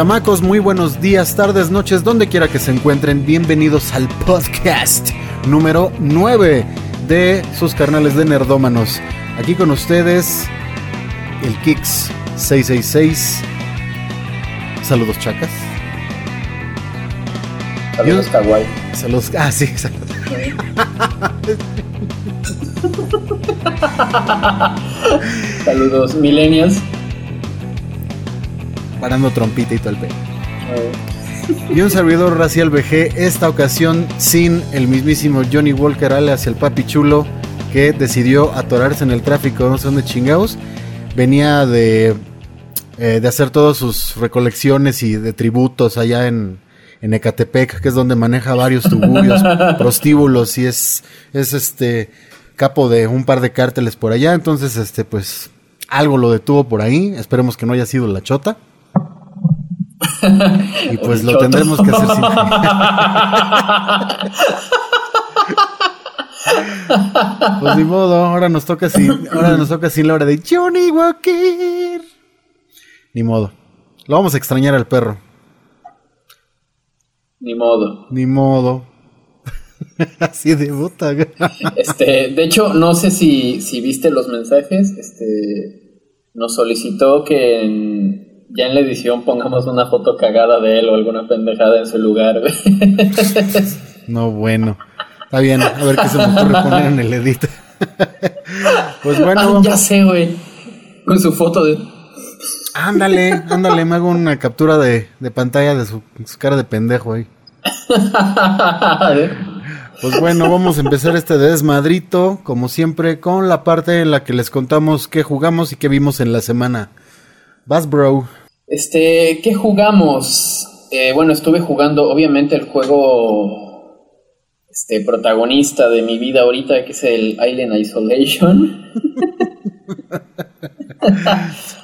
Chamacos, muy buenos días, tardes, noches, donde quiera que se encuentren. Bienvenidos al podcast número 9 de sus carnales de Nerdómanos. Aquí con ustedes, el Kix 666. Saludos, chacas. Saludos, Kawaii. Saludos. Ah, sí, saludos. Saludos, millennials. Parando trompita y todo el pelo. Y un servidor racial VG, esta ocasión sin el mismísimo Johnny Walker alias el papi chulo, que decidió atorarse en el tráfico, no sé dónde chingados. Venía de, eh, de hacer todas sus recolecciones y de tributos allá en, en Ecatepec, que es donde maneja varios tuburios, prostíbulos y es, es este capo de un par de cárteles por allá. Entonces, este, pues, algo lo detuvo por ahí. Esperemos que no haya sido la chota. Y pues lo tendremos que hacer sin. pues ni modo, ahora nos toca sin, ahora nos toca sin la hora de Johnny Walker. Ni modo. Lo vamos a extrañar al perro. Ni modo. Ni modo. Así de puta. este, de hecho, no sé si, si viste los mensajes. Este, nos solicitó que en, ya en la edición pongamos una foto cagada de él o alguna pendejada en su lugar. no, bueno. Está bien, a ver qué se me ocurre poner en el edit. pues bueno. Ah, ya sé, güey. Con su foto de. Ándale, ándale, me hago una captura de, de pantalla de su, su, cara de pendejo ahí. Pues bueno, vamos a empezar este desmadrito, como siempre, con la parte en la que les contamos qué jugamos y qué vimos en la semana. Vas, bro. Este, ¿qué jugamos? Eh, bueno, estuve jugando, obviamente, el juego este protagonista de mi vida ahorita, que es el Island Isolation.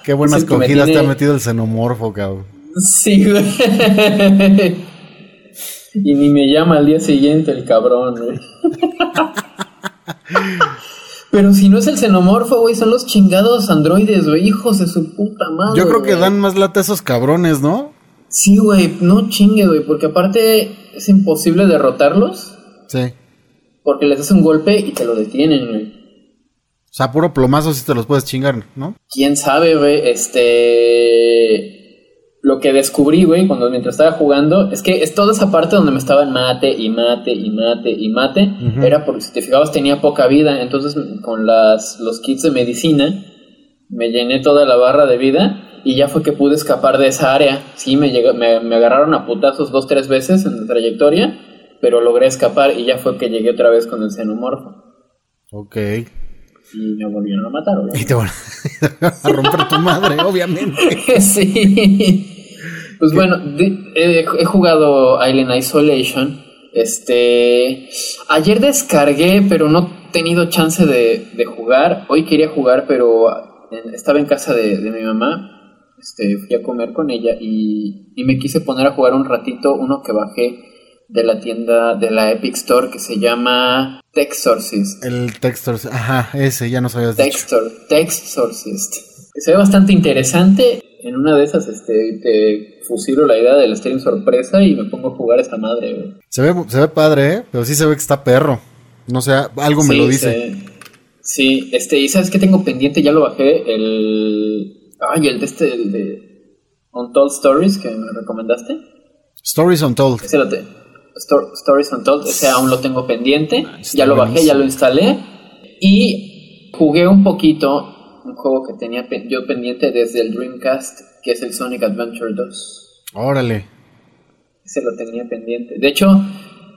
Qué buenas cogidas te ha metido el xenomorfo, cabrón. Sí, güey. Y ni me llama al día siguiente el cabrón, güey. Pero si no es el xenomorfo, güey, son los chingados androides, güey, hijos de su puta madre. Yo creo que dan más lata a esos cabrones, ¿no? Sí, güey, no chingue, güey, porque aparte es imposible derrotarlos. Sí. Porque les das un golpe y te lo detienen, güey. O sea, puro plomazo si te los puedes chingar, ¿no? Quién sabe, güey. Este. Lo que descubrí, güey, cuando mientras estaba jugando, es que es toda esa parte donde me estaban mate y mate y mate y mate. Era porque si te fijabas tenía poca vida. Entonces, con las, los kits de medicina, me llené toda la barra de vida y ya fue que pude escapar de esa área. Sí, me, llegó, me, me agarraron a putazos dos, tres veces en la trayectoria pero logré escapar y ya fue que llegué otra vez con el xenomorfo. Ok. Y me volvieron a matar, obviamente. Y te van a romper tu madre, obviamente. sí. Pues bueno, he, he, jugado Island Isolation. Este. Ayer descargué, pero no he tenido chance de, de jugar. Hoy quería jugar, pero estaba en casa de, de mi mamá. Este, fui a comer con ella y, y me quise poner a jugar un ratito uno que bajé de la tienda de la Epic Store que se llama Textorcist. El Textorcist, ajá, ese ya no sabías Textor, Textorcist. Se ve bastante interesante. En una de esas este, te fusilo la idea del stream sorpresa y me pongo a jugar esta madre, güey. Se ve, se ve padre, ¿eh? Pero sí se ve que está perro. No sé, algo me sí, lo dice. Sí, este, y sabes que tengo pendiente, ya lo bajé, el... Ay, el de este, el de Untold Stories que me recomendaste. Stories Untold. Ese lo te... Stories Untold, ese aún lo tengo pendiente. ya lo bajé, ya lo instalé. Y jugué un poquito un juego que tenía yo pendiente desde el Dreamcast, que es el Sonic Adventure 2. Órale. Ese lo tenía pendiente. De hecho,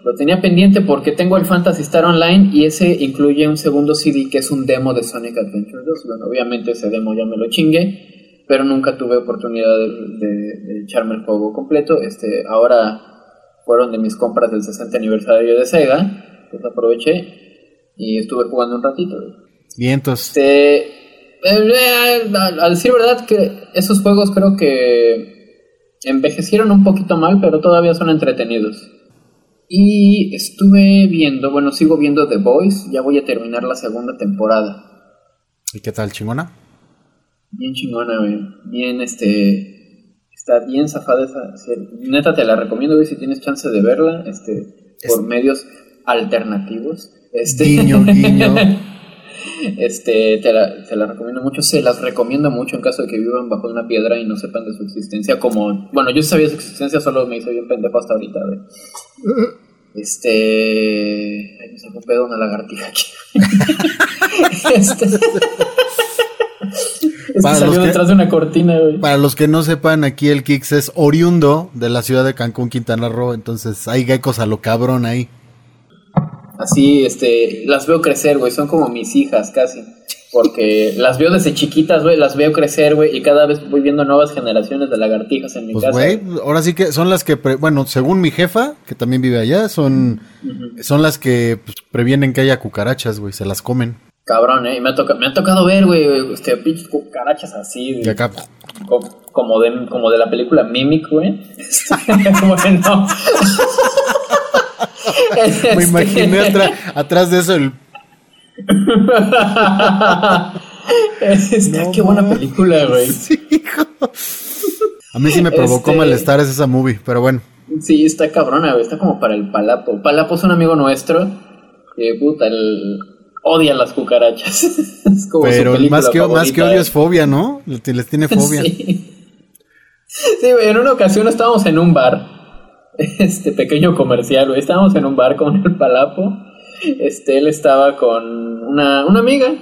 lo tenía pendiente porque tengo el Fantasy Star Online y ese incluye un segundo CD que es un demo de Sonic Adventure 2. Bueno, obviamente ese demo ya me lo chingué, pero nunca tuve oportunidad de, de, de echarme el juego completo. Este, ahora fueron de mis compras del 60 aniversario de Sega, pues aproveché y estuve jugando un ratito. Vientos. Este, eh, al, al decir verdad que esos juegos creo que envejecieron un poquito mal, pero todavía son entretenidos. Y estuve viendo, bueno, sigo viendo The Boys, ya voy a terminar la segunda temporada. ¿Y qué tal, chingona? Bien chingona, güey. Bien, este Está bien zafada esa serie. Neta, te la recomiendo, güey, si tienes chance de verla, este, por medios alternativos. Este, Guiño, guiño. este, te la, te la recomiendo mucho. Se las recomiendo mucho en caso de que vivan bajo una piedra y no sepan de su existencia. Como, bueno, yo sabía su existencia, solo me hice bien pendejo hasta ahorita. Este. Ay, me sacó un pedo una lagartija aquí. este. Es Para que los salió que- detrás de una cortina, güey. Para los que no sepan, aquí el Kix es oriundo de la ciudad de Cancún, Quintana Roo. Entonces hay geckos a lo cabrón ahí. Así, este, las veo crecer, güey, son como mis hijas casi. Porque las veo desde chiquitas, güey, las veo crecer, güey, y cada vez voy viendo nuevas generaciones de lagartijas en mi Pues, casa. güey, ahora sí que son las que, pre- bueno, según mi jefa, que también vive allá, son, son las que pues, previenen que haya cucarachas, güey, se las comen. Cabrón, eh, y me ha, toca- me ha tocado ver, güey, este, pinches cucarachas así, güey, acá, co- como, de, como de la película Mimic, güey. Este, me imaginé atra- atrás de eso el... Este, No qué buena película, güey. Sí, hijo. A mí sí me provocó Este- malestar esa movie, pero bueno. Sí, está cabrona, güey. Está como para el Palapo. Palapo es un amigo nuestro que, puta, él odia las cucarachas. es como su Pero película más que, más favorita, que odio es fobia, ¿no? Les tiene fobia. Sí. En una ocasión estábamos en un bar. Este pequeño comercial, güey. Estábamos en un bar con el Palapo. Este, él estaba con una, una amiga.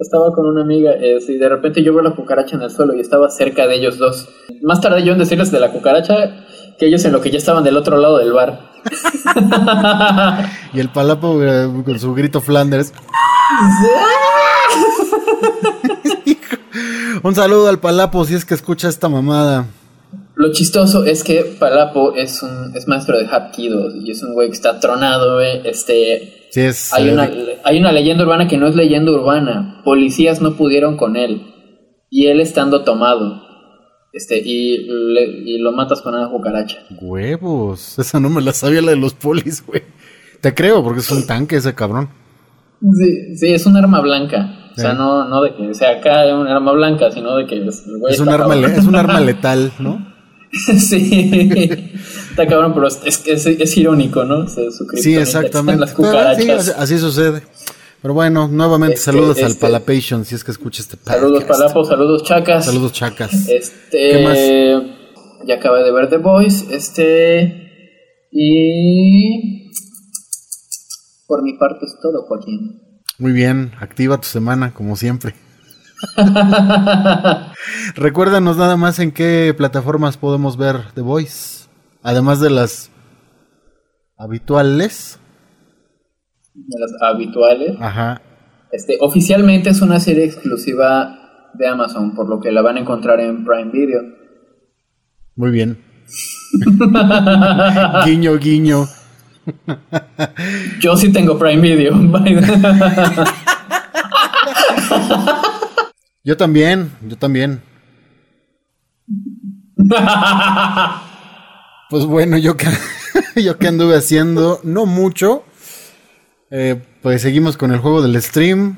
Estaba con una amiga este, y de repente yo veo la cucaracha en el suelo y estaba cerca de ellos dos. Más tarde yo en decirles de la cucaracha que ellos en lo que ya estaban del otro lado del bar. Y el palapo eh, con su grito Flanders. Un saludo al palapo si es que escucha esta mamada. Lo chistoso es que Palapo es un es maestro de Hapkido y es un güey que está tronado, güey. Este, Sí, es. hay eh, una, hay una leyenda urbana que no es leyenda urbana. Policías no pudieron con él y él estando tomado. Este, y, le- y lo matas con una cucaracha. Huevos. Esa no me la sabía la de los polis, güey. Te creo, porque es un tanque ese cabrón. Sí, sí, es un arma blanca. O sea, Sí. no, no de que sea acá un arma blanca, sino de que es, el güey Es un, arma, es un arma letal, ¿no? sí, está cabrón, pero es, es, es, es irónico, ¿no? O sea, su Sí, exactamente. Pero, sí, así sucede. Pero bueno, nuevamente Este, saludos al este- Palapation, si es que escucha este podcast. Saludos Palapos, saludos Chacas. Saludos, chacas. Este, ¿Qué más? ya acabé de ver The Voice, este, y por mi parte es todo, Joaquín. Muy bien, activa tu semana, como siempre. Recuérdanos nada más en qué plataformas podemos ver The Voice. Además de las habituales. De las habituales. Ajá. Este, oficialmente es una serie exclusiva de Amazon, por lo que la van a encontrar en Prime Video. Muy bien. guiño, guiño. Yo sí tengo Prime Video. Yo también, yo también. Pues bueno, yo que, yo que anduve haciendo, no mucho. Eh, pues seguimos con el juego del stream.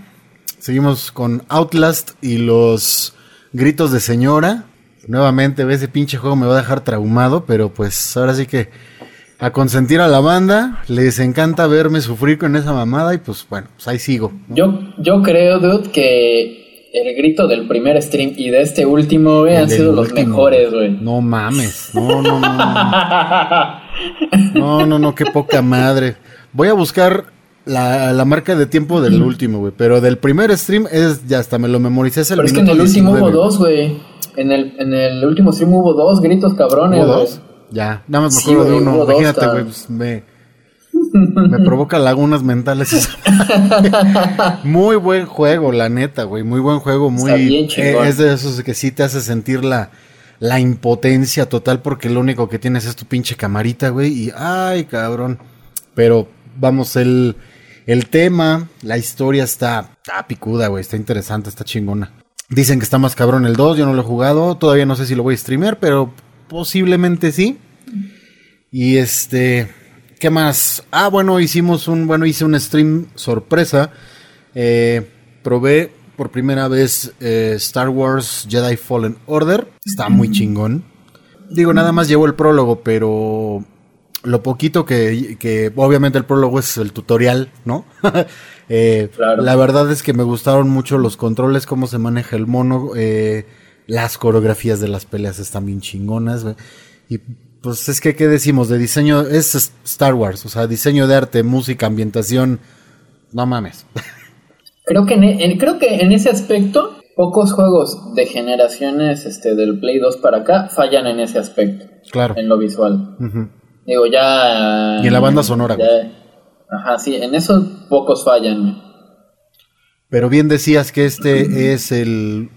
Seguimos con Outlast y los gritos de señora. Nuevamente, ese pinche juego me va a dejar traumado, pero pues ahora sí que a consentir a la banda. Les encanta verme sufrir con esa mamada y pues bueno, pues ahí sigo. yo, yo creo, dude, que el grito del primer stream y de este último, güey, han sido los mejores, güey. No mames. No, no, no. No, no, no, qué poca madre. Voy a buscar la, la marca de tiempo del último, güey. Pero del primer stream es, ya hasta me lo memoricé, es el Pero es que en el último 19. hubo dos, güey. En el, en el último stream hubo dos gritos cabrones, ¿Hubo güey. dos? Ya, nada más me Sí, acuerdo de uno. Imagínate, güey, pues me, me provoca lagunas mentales. muy buen juego, la neta, güey. Muy buen juego, muy. Está bien chingón. eh, es de esos que sí te hace sentir la, la impotencia total porque lo único que tienes es tu pinche camarita, güey. Y ay, cabrón. Pero vamos, el, el tema, la historia está, está picuda, güey. Está interesante, está chingona. Dicen que está más cabrón el 2, yo no lo he jugado. Todavía no sé si lo voy a streamear, pero posiblemente sí. Y este, ¿qué más? Ah, bueno, hicimos un, bueno, hice un stream sorpresa. Eh, probé por primera vez eh, Star Wars Jedi Fallen Order. Está muy chingón. Digo, nada más llevo el prólogo, pero lo poquito que, que obviamente el prólogo es el tutorial, ¿no? Eh, la verdad es que me gustaron mucho los controles, cómo se maneja el mono, eh, las coreografías de las peleas están bien chingonas. Y pues es que, ¿qué decimos? De diseño, es Star Wars, o sea, diseño de arte, música, ambientación, no mames. Creo que en, creo que en ese aspecto, pocos juegos de generaciones este, del Play 2 para acá fallan en ese aspecto. Claro. En lo visual. Digo, ya... Y en la banda sonora. ajá, sí, en eso pocos fallan. Pero bien decías que este es el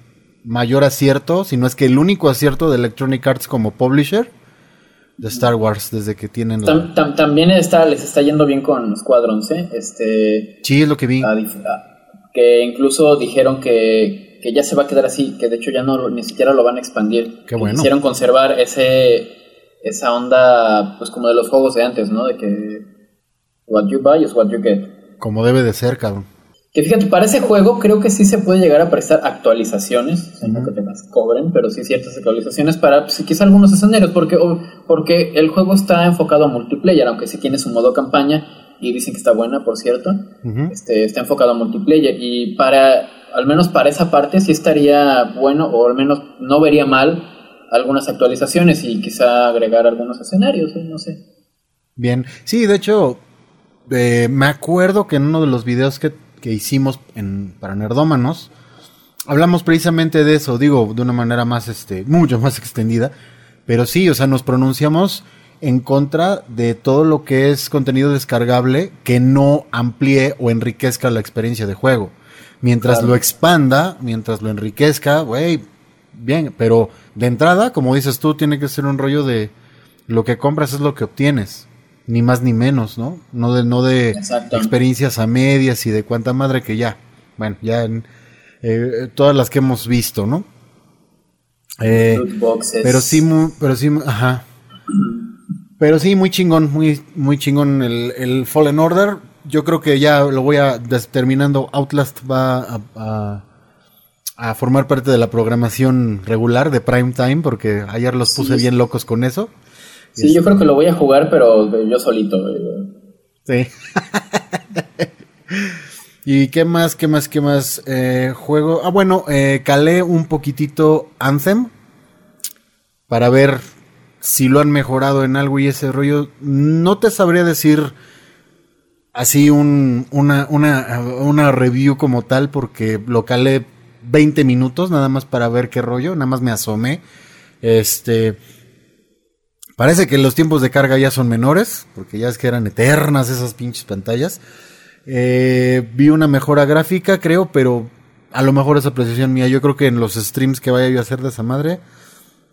mayor acierto, si no es que el único acierto de Electronic Arts como publisher de Star Wars desde que tienen también está les está yendo bien con Squadrons ¿eh? este sí es lo que vi que incluso dijeron que, que, ya se va a quedar así que de hecho ya no ni siquiera lo van a expandir Qué bueno. quisieron conservar ese esa onda pues como de los juegos de antes no de que what you buy is what you get. Como debe de ser cabrón. Que fíjate, para ese juego creo que sí se puede llegar a prestar actualizaciones, no que te las cobren, pero sí ciertas actualizaciones para pues, quizá algunos escenarios, porque, porque el juego está enfocado a multiplayer, aunque sí tiene su modo campaña, y dicen que está buena, por cierto, este, está enfocado a multiplayer, y para, al menos para esa parte sí estaría bueno, o al menos no vería mal algunas actualizaciones y quizá agregar algunos escenarios, ¿eh? no sé. Bien, sí, de hecho, eh, me acuerdo que en uno de los videos que que hicimos en, para Nerdómanos, hablamos precisamente de eso, digo, de una manera más, este, mucho más extendida, pero sí, o sea, nos pronunciamos en contra de todo lo que es contenido descargable que no amplíe o enriquezca la experiencia de juego. Mientras lo expanda, mientras lo enriquezca, güey, bien, pero de entrada, como dices tú, tiene que ser un rollo de lo que compras es lo que obtienes ni más ni menos, ¿no? No de, no de experiencias a medias y de cuánta madre que ya, bueno, ya en, eh, todas las que hemos visto, ¿no? Eh, pero sí, muy, pero sí, ajá. Pero sí, muy chingón, muy, muy chingón el, el Fallen Order. Yo creo que ya lo voy a terminando. Outlast va a, a, formar parte de la programación regular de Prime Time, porque ayer los puse bien locos con eso. Sí, yo creo que lo voy a jugar, pero yo solito. Sí. ¿Y qué más, qué más, qué más? Eh, juego. Ah, bueno, eh, calé un poquitito Anthem para ver si lo han mejorado en algo y ese rollo. No te sabría decir así un, una, una, una review como tal porque lo calé 20 minutos nada más para ver qué rollo, nada más me asomé. Este, Parece que los tiempos de carga ya son menores, porque ya es que eran eternas esas pinches pantallas. Eh, vi una mejora gráfica, creo, pero a lo mejor es apreciación mía. Yo creo que en los streams que vaya yo a hacer de esa madre,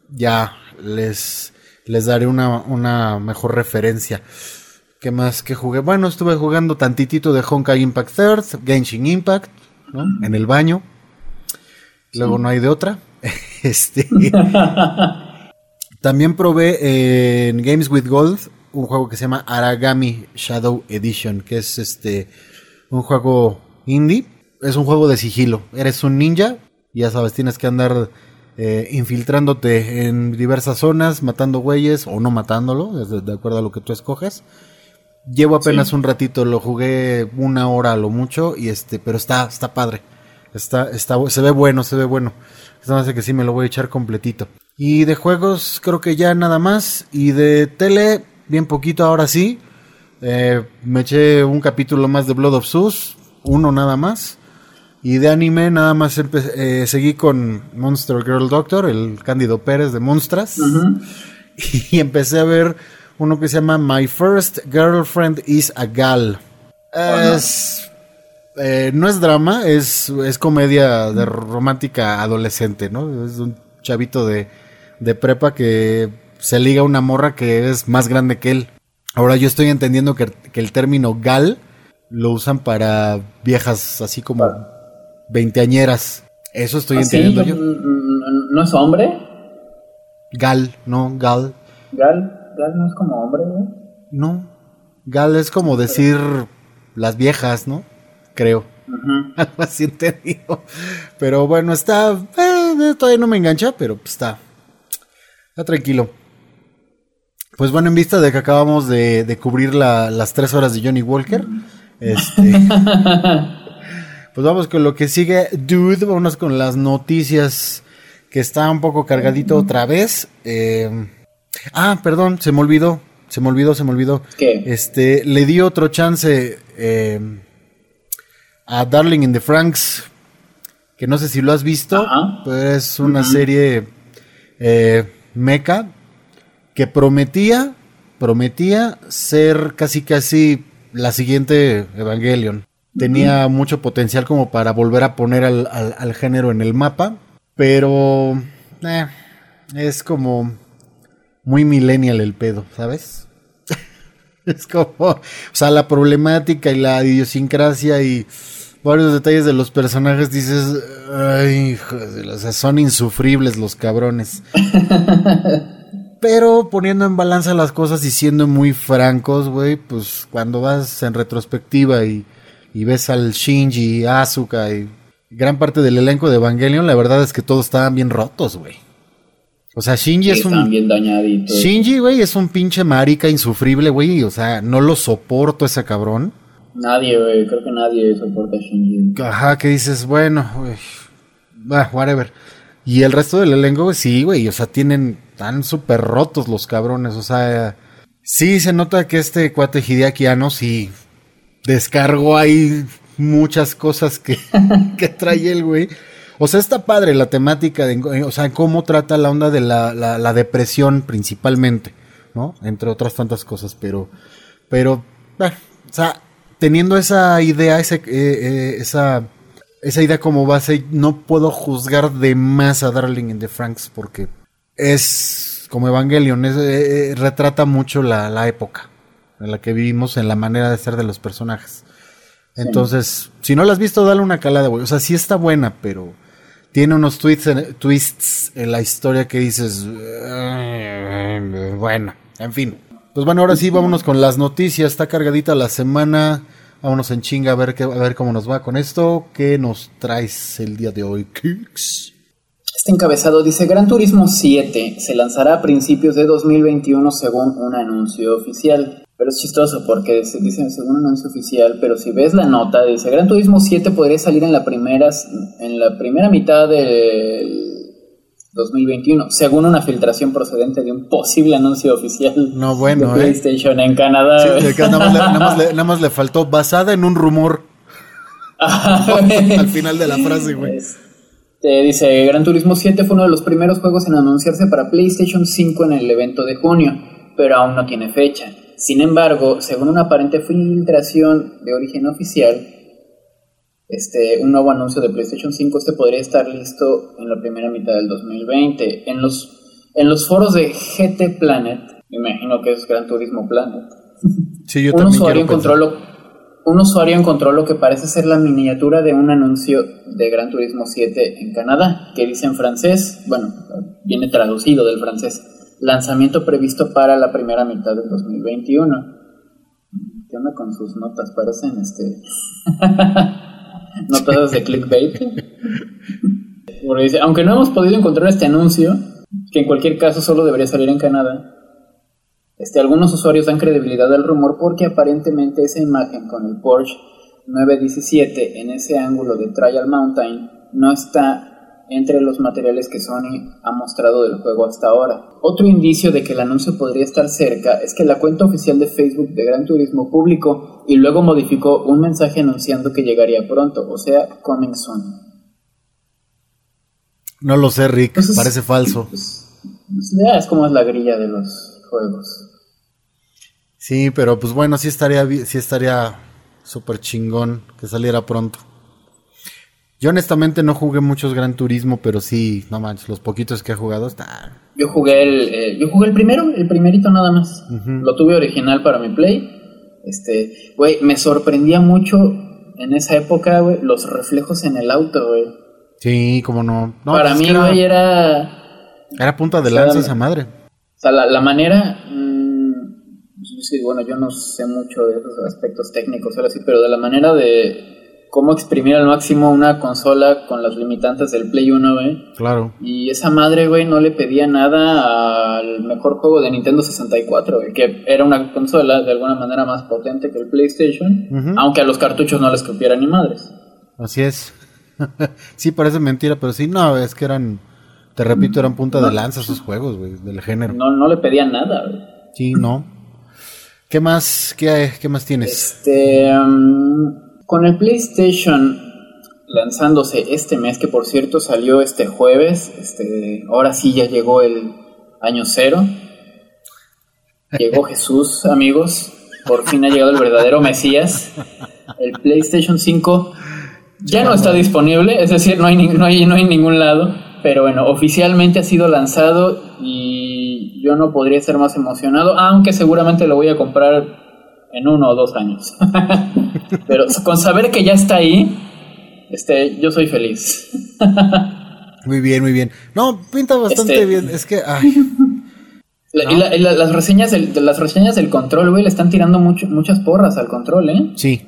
ya les, les daré una, una mejor referencia. ¿Qué más que jugué? Bueno, estuve jugando tantitito de Honkai Impact Third, Genshin Impact. En el baño. Luego no hay de otra. este. También probé en Games with Gold un juego que se llama Aragami Shadow Edition, que es este un juego indie. Es un juego de sigilo. Eres un ninja, ya sabes, tienes que andar eh, infiltrándote en diversas zonas, matando güeyes o no matándolo, de, acuerdo a lo que tú escoges. Llevo apenas un ratito, lo jugué una hora a lo mucho y este, pero está, está padre. Está, está, se ve bueno, se ve bueno. Esto hace que sí me lo voy a echar completito. Y de juegos creo que ya nada más. Y de tele, bien poquito ahora sí. Eh, me eché un capítulo más de Blood of Zeus, uno nada más. Y de anime nada más eh, seguí con Monster Girl Doctor, el Cándido Pérez de Monstras. Y empecé a ver uno que se llama My First Girlfriend is a Gal. Es, eh, no es drama, es, es comedia de romántica adolescente, ¿no? Es un chavito de de prepa que se liga una morra que es más grande que él. Ahora yo estoy entendiendo que, el término gal lo usan para viejas así como veinteañeras. Eso estoy ¿Ah, entendiendo yo. ¿No es hombre? Gal, no, gal. Gal, gal no es como hombre, ¿no? No, gal es como decir las viejas, ¿no? Creo. Algo así entendido. Pero bueno, está. Eh, todavía no me engancha, pero está tranquilo. Pues bueno, en vista de que acabamos de, cubrir las tres horas de Johnny Walker, este, pues vamos con lo que sigue, dude, vamos con las noticias que está un poco cargadito otra vez. Eh, ah, perdón, se me olvidó, se me olvidó, se me olvidó. ¿Qué? Este, le di otro chance eh, a Darling in the Franks, que no sé si lo has visto, pero es una serie eh, meca que prometía, prometía ser casi casi la siguiente Evangelion. Tenía mucho potencial como para volver a poner al, género en el mapa, pero eh, es como muy millennial el pedo, ¿sabes? es como, o sea, la problemática y la idiosincrasia y varios detalles de los personajes dices, ay, o sea, son insufribles los cabrones. Pero poniendo en balanza las cosas y siendo muy francos, güey, pues cuando vas en retrospectiva y, ves al Shinji, Asuka y gran parte del elenco de Evangelion, la verdad es que todos estaban bien rotos, güey. O sea, Shinji es un. bien dañaditos. Shinji, güey, es un pinche marica insufrible, güey. O sea, no lo soporto ese cabrón. Nadie, güey. Creo que nadie soporta a Shinji. Ajá, que dices, bueno, güey. whatever. Y el resto del elenco, sí, güey. O sea, tienen. Están súper rotos los cabrones. O sea, sí se nota que este cuate Hideaki sí descargó ahí muchas cosas que, que trae el güey. O sea, está padre la temática, de, o sea, cómo trata la onda de la, la, depresión principalmente, ¿no? Entre otras tantas cosas, pero, pero, o sea, teniendo esa idea, ese, eh, eh, esa, esa idea como base, no puedo juzgar de más a Darling in the Franks porque es como Evangelion, eh, retrata mucho la, la, época en la que vivimos, en la manera de ser de los personajes. Entonces, si no la has visto, dale una calada, güey. O sea, sí está buena, pero tiene unos twists en, la historia que dices, bueno, en fin. Pues bueno, ahora sí, vámonos con las noticias. Está cargadita la semana. Vámonos en chinga a ver, qué, a ver cómo nos va con esto. ¿Qué nos traes el día de hoy, Kicks? Este encabezado dice, Gran Turismo 7 se lanzará a principios de 2021 según un anuncio oficial. Pero es chistoso porque se dice según un anuncio oficial, pero si ves la nota, dice Gran Turismo 7 podría salir en la, primeras, en la primera mitad del 2021, según una filtración procedente de un posible anuncio oficial no, bueno, de ¿eh? PlayStation en Canadá. nada, más le, faltó basada en un rumor al final de la frase, güey. Este, dice, Gran Turismo 7 fue uno de los primeros juegos en anunciarse para PlayStation 5 en el evento de junio, pero aún no tiene fecha. Sin embargo, según una aparente filtración de origen oficial, este, un nuevo anuncio de PlayStation 5 este podría estar listo en la primera mitad del 2020. En los, en los foros de GT Planet, me imagino que es Gran Turismo Planet, un, usuario encontró lo, un usuario encontró lo que parece ser la miniatura de un anuncio de Gran Turismo 7 en Canadá, que dice en francés, bueno, viene traducido del francés Lanzamiento previsto para la primera mitad del 2021. ¿Qué onda con sus notas? Parecen este. notas de clickbait. dice, aunque no hemos podido encontrar este anuncio, que en cualquier caso solo debería salir en Canadá, este, algunos usuarios dan credibilidad al rumor porque aparentemente esa imagen con el Porsche 917 en ese ángulo de Trial Mountain no está entre los materiales que Sony ha mostrado del juego hasta ahora. Otro indicio de que el anuncio podría estar cerca es que la cuenta oficial de Facebook de Gran Turismo publicó y luego modificó un mensaje anunciando que llegaría pronto, o sea, coming soon. No lo sé, Rick, parece falso. Pues, pues, ya es como es la grilla de los juegos. Sí, pero pues bueno, sí estaría sí estaría súper chingón que saliera pronto. Yo honestamente no jugué muchos Gran Turismo, pero sí, no manches, los poquitos que he jugado está. Yo jugué el, eh, yo jugué el primero, el primerito nada más. Lo tuve original para mi play. Este, güey, me sorprendía mucho en esa época, güey, los reflejos en el auto, güey. Sí, como no. para mí, güey, era. Era punta de lanza esa madre. O sea, la, manera. Mmm, bueno, yo no sé mucho de esos aspectos técnicos, ahora sí, pero de la manera de cómo exprimir al máximo una consola con las limitantes del Play 1, güey. Claro. Y esa madre, güey, no le pedía nada al mejor juego de Nintendo 64, güey, que era una consola de alguna manera más potente que el PlayStation, aunque a los cartuchos no les cupiera ni madres. Así es. sí, parece mentira, pero sí, no, es que eran, te repito, eran punta de lanza esos juegos, güey, del género. No, no le pedía nada, güey. Sí, no. ¿Qué más, qué, qué más tienes? Este, mm, con el PlayStation lanzándose este mes, que por cierto salió este jueves, este, ahora sí ya llegó el año cero. Llegó Jesús, amigos. Por fin ha llegado el verdadero Mesías. El PlayStation 5 ya no está disponible, es decir, no hay, no hay, no hay ningún lado. Pero bueno, oficialmente ha sido lanzado y yo no podría estar más emocionado, aunque seguramente lo voy a comprar en uno o dos años. Pero con saber que ya está ahí, este, yo soy feliz. Muy bien, muy bien. No, pinta bastante Este- bien. Es que, ay, La- y la- y la- las reseñas del, de las reseñas del control, güey, le están tirando mucho, muchas porras al control, ¿eh? sí.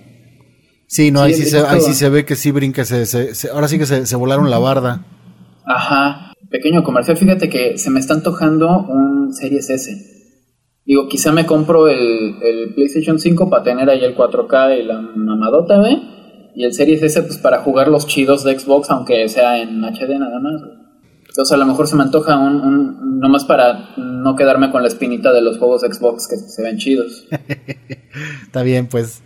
Sí, no, Sí, ahí, sí se, ahí sí se ve que sí brinca. Se, se- se- ahora sí que se, se volaron la barda. Ajá. Pequeño comercial, fíjate que se me está antojando un Series S. Digo, quizá me compro el, el PlayStation 5 para tener ahí el 4K y la mamadota, güey. Y el Series S, pues para jugar los chidos de Xbox, aunque sea en HD nada más. Entonces a lo mejor se me antoja un, un nomás para no quedarme con la espinita de los juegos de Xbox que se ven chidos. Está bien, pues.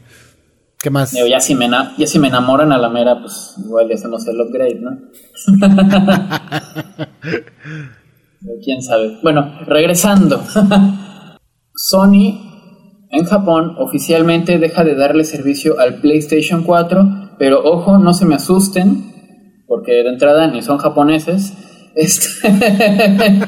¿Qué más? Digo, ya si me, ya si me enamoran a la mera, pues igual ya hacemos el upgrade, ¿no? ¿Quién sabe? Bueno, regresando. Sony en Japón oficialmente deja de darle servicio al PlayStation 4, pero ojo, no se me asusten, porque de entrada ni son japoneses. Este...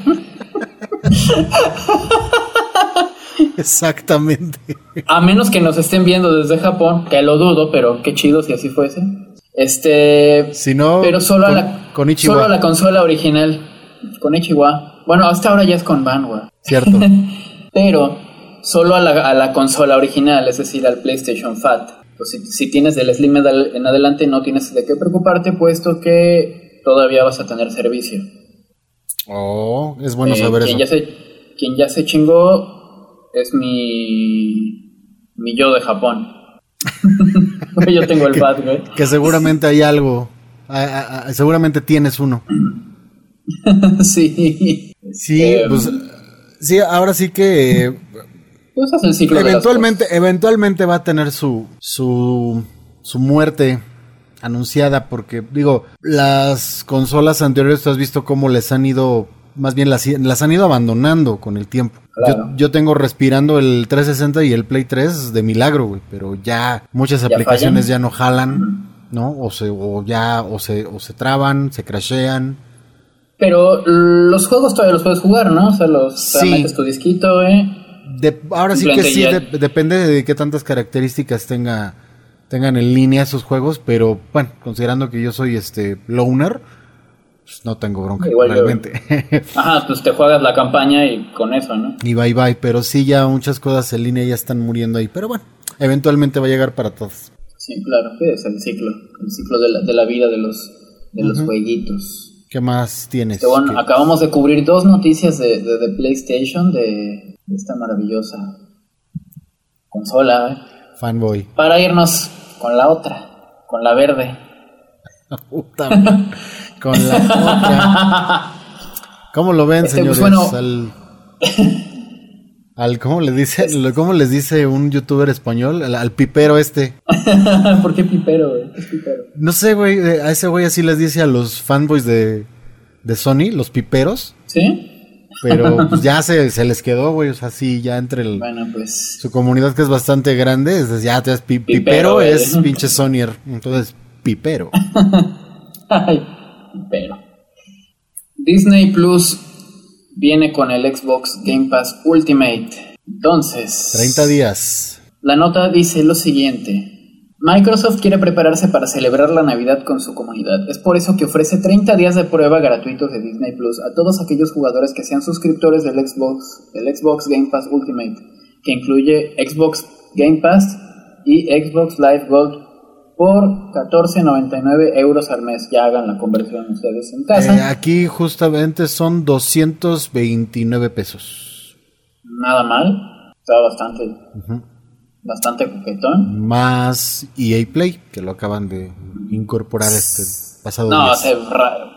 Exactamente. A menos que nos estén viendo desde Japón, que lo dudo, pero qué chido si así fuese. Este. Si no, pero solo a la, con solo a la consola original. Con Ichiwa. Bueno, hasta ahora ya es con Vanwa. Cierto. Pero solo a la, a la consola original, es decir, al PlayStation Fat. Pues si, si tienes del Slim en adel- en adelante, no tienes de qué preocuparte, puesto que todavía vas a tener servicio. Oh, es bueno Eh, saber eso. quien Ya se, quien ya se chingó es mi, mi yo de Japón. yo tengo el pad, güey. Que seguramente hay algo. seguramente tienes uno. sí. Sí, Eh, pues. Sí, ahora sí que. eh, Pues es el ciclo de las eventualmente, eventualmente va a tener su, su, su muerte anunciada, porque digo, las consolas anteriores, tú has visto cómo les han ido, más bien las, las han ido abandonando con el tiempo. Claro. Yo, yo tengo respirando el 360 y el Play 3 de milagro, güey, pero ya muchas ¿Ya aplicaciones fallan? ya no jalan, ¿no? O se, o ya, o se, o se traban, se crashean. Pero los juegos todavía los puedes jugar, ¿no? O sea, los Sí. metes tu disquito, eh. De- ahora sí que sí, de- depende de qué tantas características tenga tengan en línea esos juegos, pero bueno, considerando que yo soy este loner, pues no tengo bronca Igual yo. realmente. Ajá, pues te juegas la campaña y con eso, ¿no? y bye bye, pero sí ya muchas cosas en línea ya están muriendo ahí, pero bueno, eventualmente va a llegar para todos. Sí, claro, es el ciclo. El ciclo de la, de la vida de los, de los jueguitos. ¿Qué más tienes? Bueno, ¿Qué- acabamos de cubrir dos noticias de, de, de PlayStation, de, de esta maravillosa consola, ¿eh? Fanboy. para irnos con la otra, con la verde. Puta. Con la otra. ¿Cómo lo ven, Este, pues, señores? bueno. Al, al ¿cómo le dice, cómo les dice un youtuber español? Al, al pipero este. ¿Por qué pipero, güey? ¿Qué pipero? No sé, güey, eh, a ese güey así les dice a los fanboys de, de Sony, los piperos, ¿Sí? pero pues, ya se, se les quedó, güey, o sea, sí, ya entre el- Bueno, pues. su comunidad que es bastante grande, es, ya te es pi- Pipero, pipero, es pinche Sonyer, entonces pipero. Ay, pipero. Disney Plus viene con el Xbox Game Pass Ultimate. Entonces. 30 días. La nota dice lo siguiente. Microsoft quiere prepararse para celebrar la Navidad con su comunidad. Es por eso que ofrece 30 días de prueba gratuitos de Disney Plus a todos aquellos jugadores que sean suscriptores del Xbox, del Xbox Game Pass Ultimate, que incluye Xbox Game Pass y Xbox Live Gold por 14.99 euros al mes. Ya hagan la conversión ustedes en casa. Eh, aquí justamente son 229 pesos. Nada mal. Está bastante, bastante coquetón. Más EA Play, que lo acaban de incorporar este pasado No, se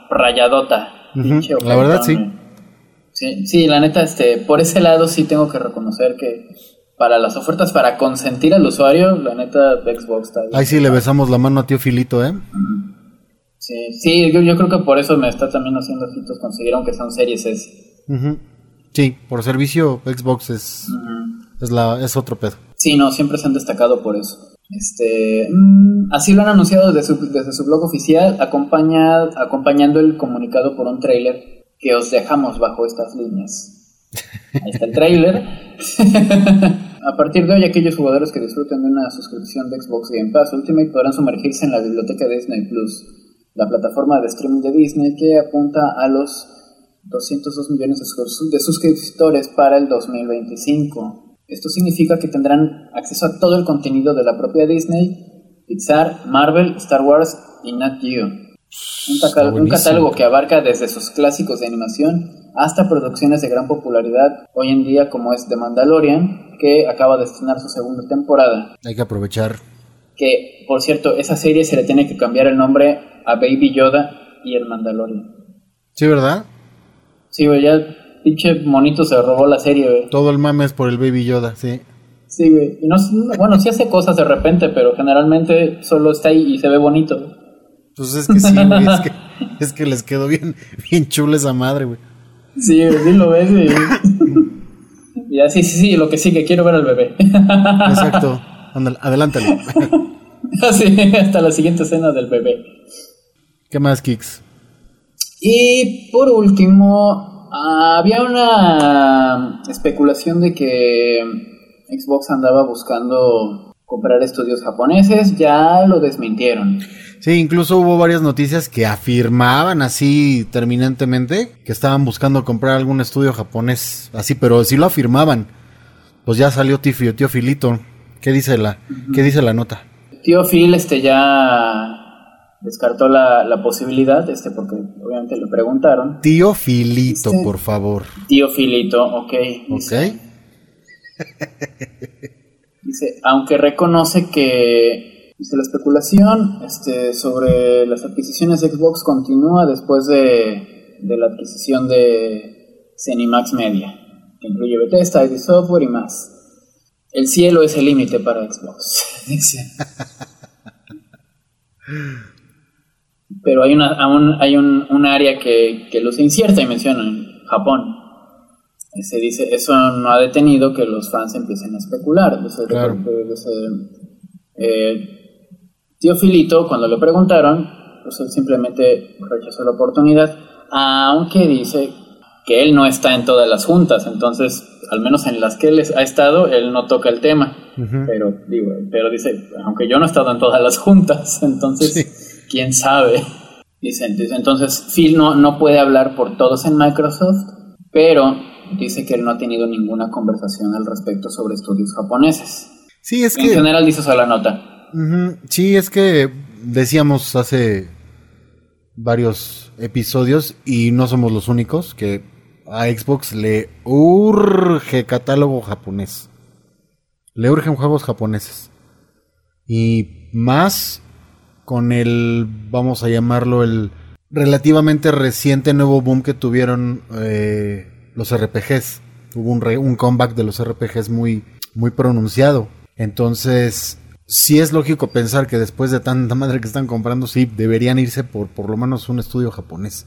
rayadota. La verdad, sí. sí. Sí, la neta, este, por ese lado sí tengo que reconocer que para las ofertas para consentir al usuario, la neta Xbox está bien. Ahí sí le besamos la mano a tío Filito, ¿eh? Sí, sí yo, creo que por eso me está también haciendo ojitos conseguir aunque son series S. Sí, por servicio Xbox es, es, la, es otro pedo. Sí, no, siempre se han destacado por eso. Este, mm, así lo han anunciado desde su, desde su blog oficial, acompaña, acompañando el comunicado por un trailer que os dejamos bajo estas líneas. Ahí está el trailer. A partir de hoy, aquellos jugadores que disfruten de una suscripción de Xbox Game Pass Ultimate podrán sumergirse en la biblioteca de Disney Plus, la plataforma de streaming de Disney que apunta a los 202 millones de suscriptores para el 2025. Esto significa que tendrán acceso a todo el contenido de la propia Disney, Pixar, Marvel, Star Wars y Nat Geo. Un, catálogo que abarca desde sus clásicos de animación hasta producciones de gran popularidad hoy en día como es The Mandalorian, que acaba de estrenar su segunda temporada. Hay que aprovechar. Que, por cierto, esa serie se le tiene que cambiar el nombre a Baby Yoda y el Mandalorian. ¿Sí, verdad? Sí, güey, ya pinche monito se robó la serie, güey. Todo el mame es por el Baby Yoda, sí. Sí, güey. Y no, bueno, sí hace cosas de repente, pero generalmente solo está ahí y se ve bonito. Pues es que sí, güey, es que, es que les quedó bien, bien chula esa madre, güey. Sí, sí lo ves, güey. Ya, sí, sí, sí, lo que sigue, quiero ver al bebé. Exacto, adelántale. Así, hasta la siguiente escena del bebé. ¿Qué más, Kicks? Y por último, había una especulación de que Xbox andaba buscando comprar estudios japoneses, ya lo desmintieron. Sí, incluso hubo varias noticias que afirmaban así terminantemente que estaban buscando comprar algún estudio japonés, así, pero sí lo afirmaban. Pues ya salió Tifio, tío Filito. ¿Qué dice la, ¿qué dice la nota? Tío Phil este ya descartó la, posibilidad, este, porque obviamente le preguntaron. Tío Filito, este, por favor. Tío Filito, ok. ok. dice, aunque reconoce que la especulación este, sobre las adquisiciones de Xbox continúa después de, la adquisición de Cenimax Media, que incluye Bethesda, ID Software y más. El cielo es el límite para Xbox, Pero hay, una, aún hay un, área que, que luce incierta y mencionan, Japón. Se dice, eso no ha detenido que los fans empiecen a especular. eh, Tío Filito, cuando le preguntaron, pues él simplemente rechazó la oportunidad, aunque dice que él no está en todas las juntas, entonces, al menos en las que él ha estado, él no toca el tema. Pero digo, pero dice, aunque yo no he estado en todas las juntas, entonces, quién sabe. Dice, entonces Phil no, no puede hablar por todos en Microsoft, pero dice que él no ha tenido ninguna conversación al respecto sobre estudios japoneses. Sí, es en que... general dice eso la nota. Sí, es que decíamos hace varios episodios y no somos los únicos que a Xbox le urge catálogo japonés. Le urgen juegos japoneses. Y más con el, vamos a llamarlo, el relativamente reciente nuevo boom que tuvieron eh, los RPGs. Hubo un, un comeback de los RPGs muy, muy pronunciado. Entonces, sí es lógico pensar que después de tanta madre que están comprando, sí, deberían irse por por lo menos un estudio japonés.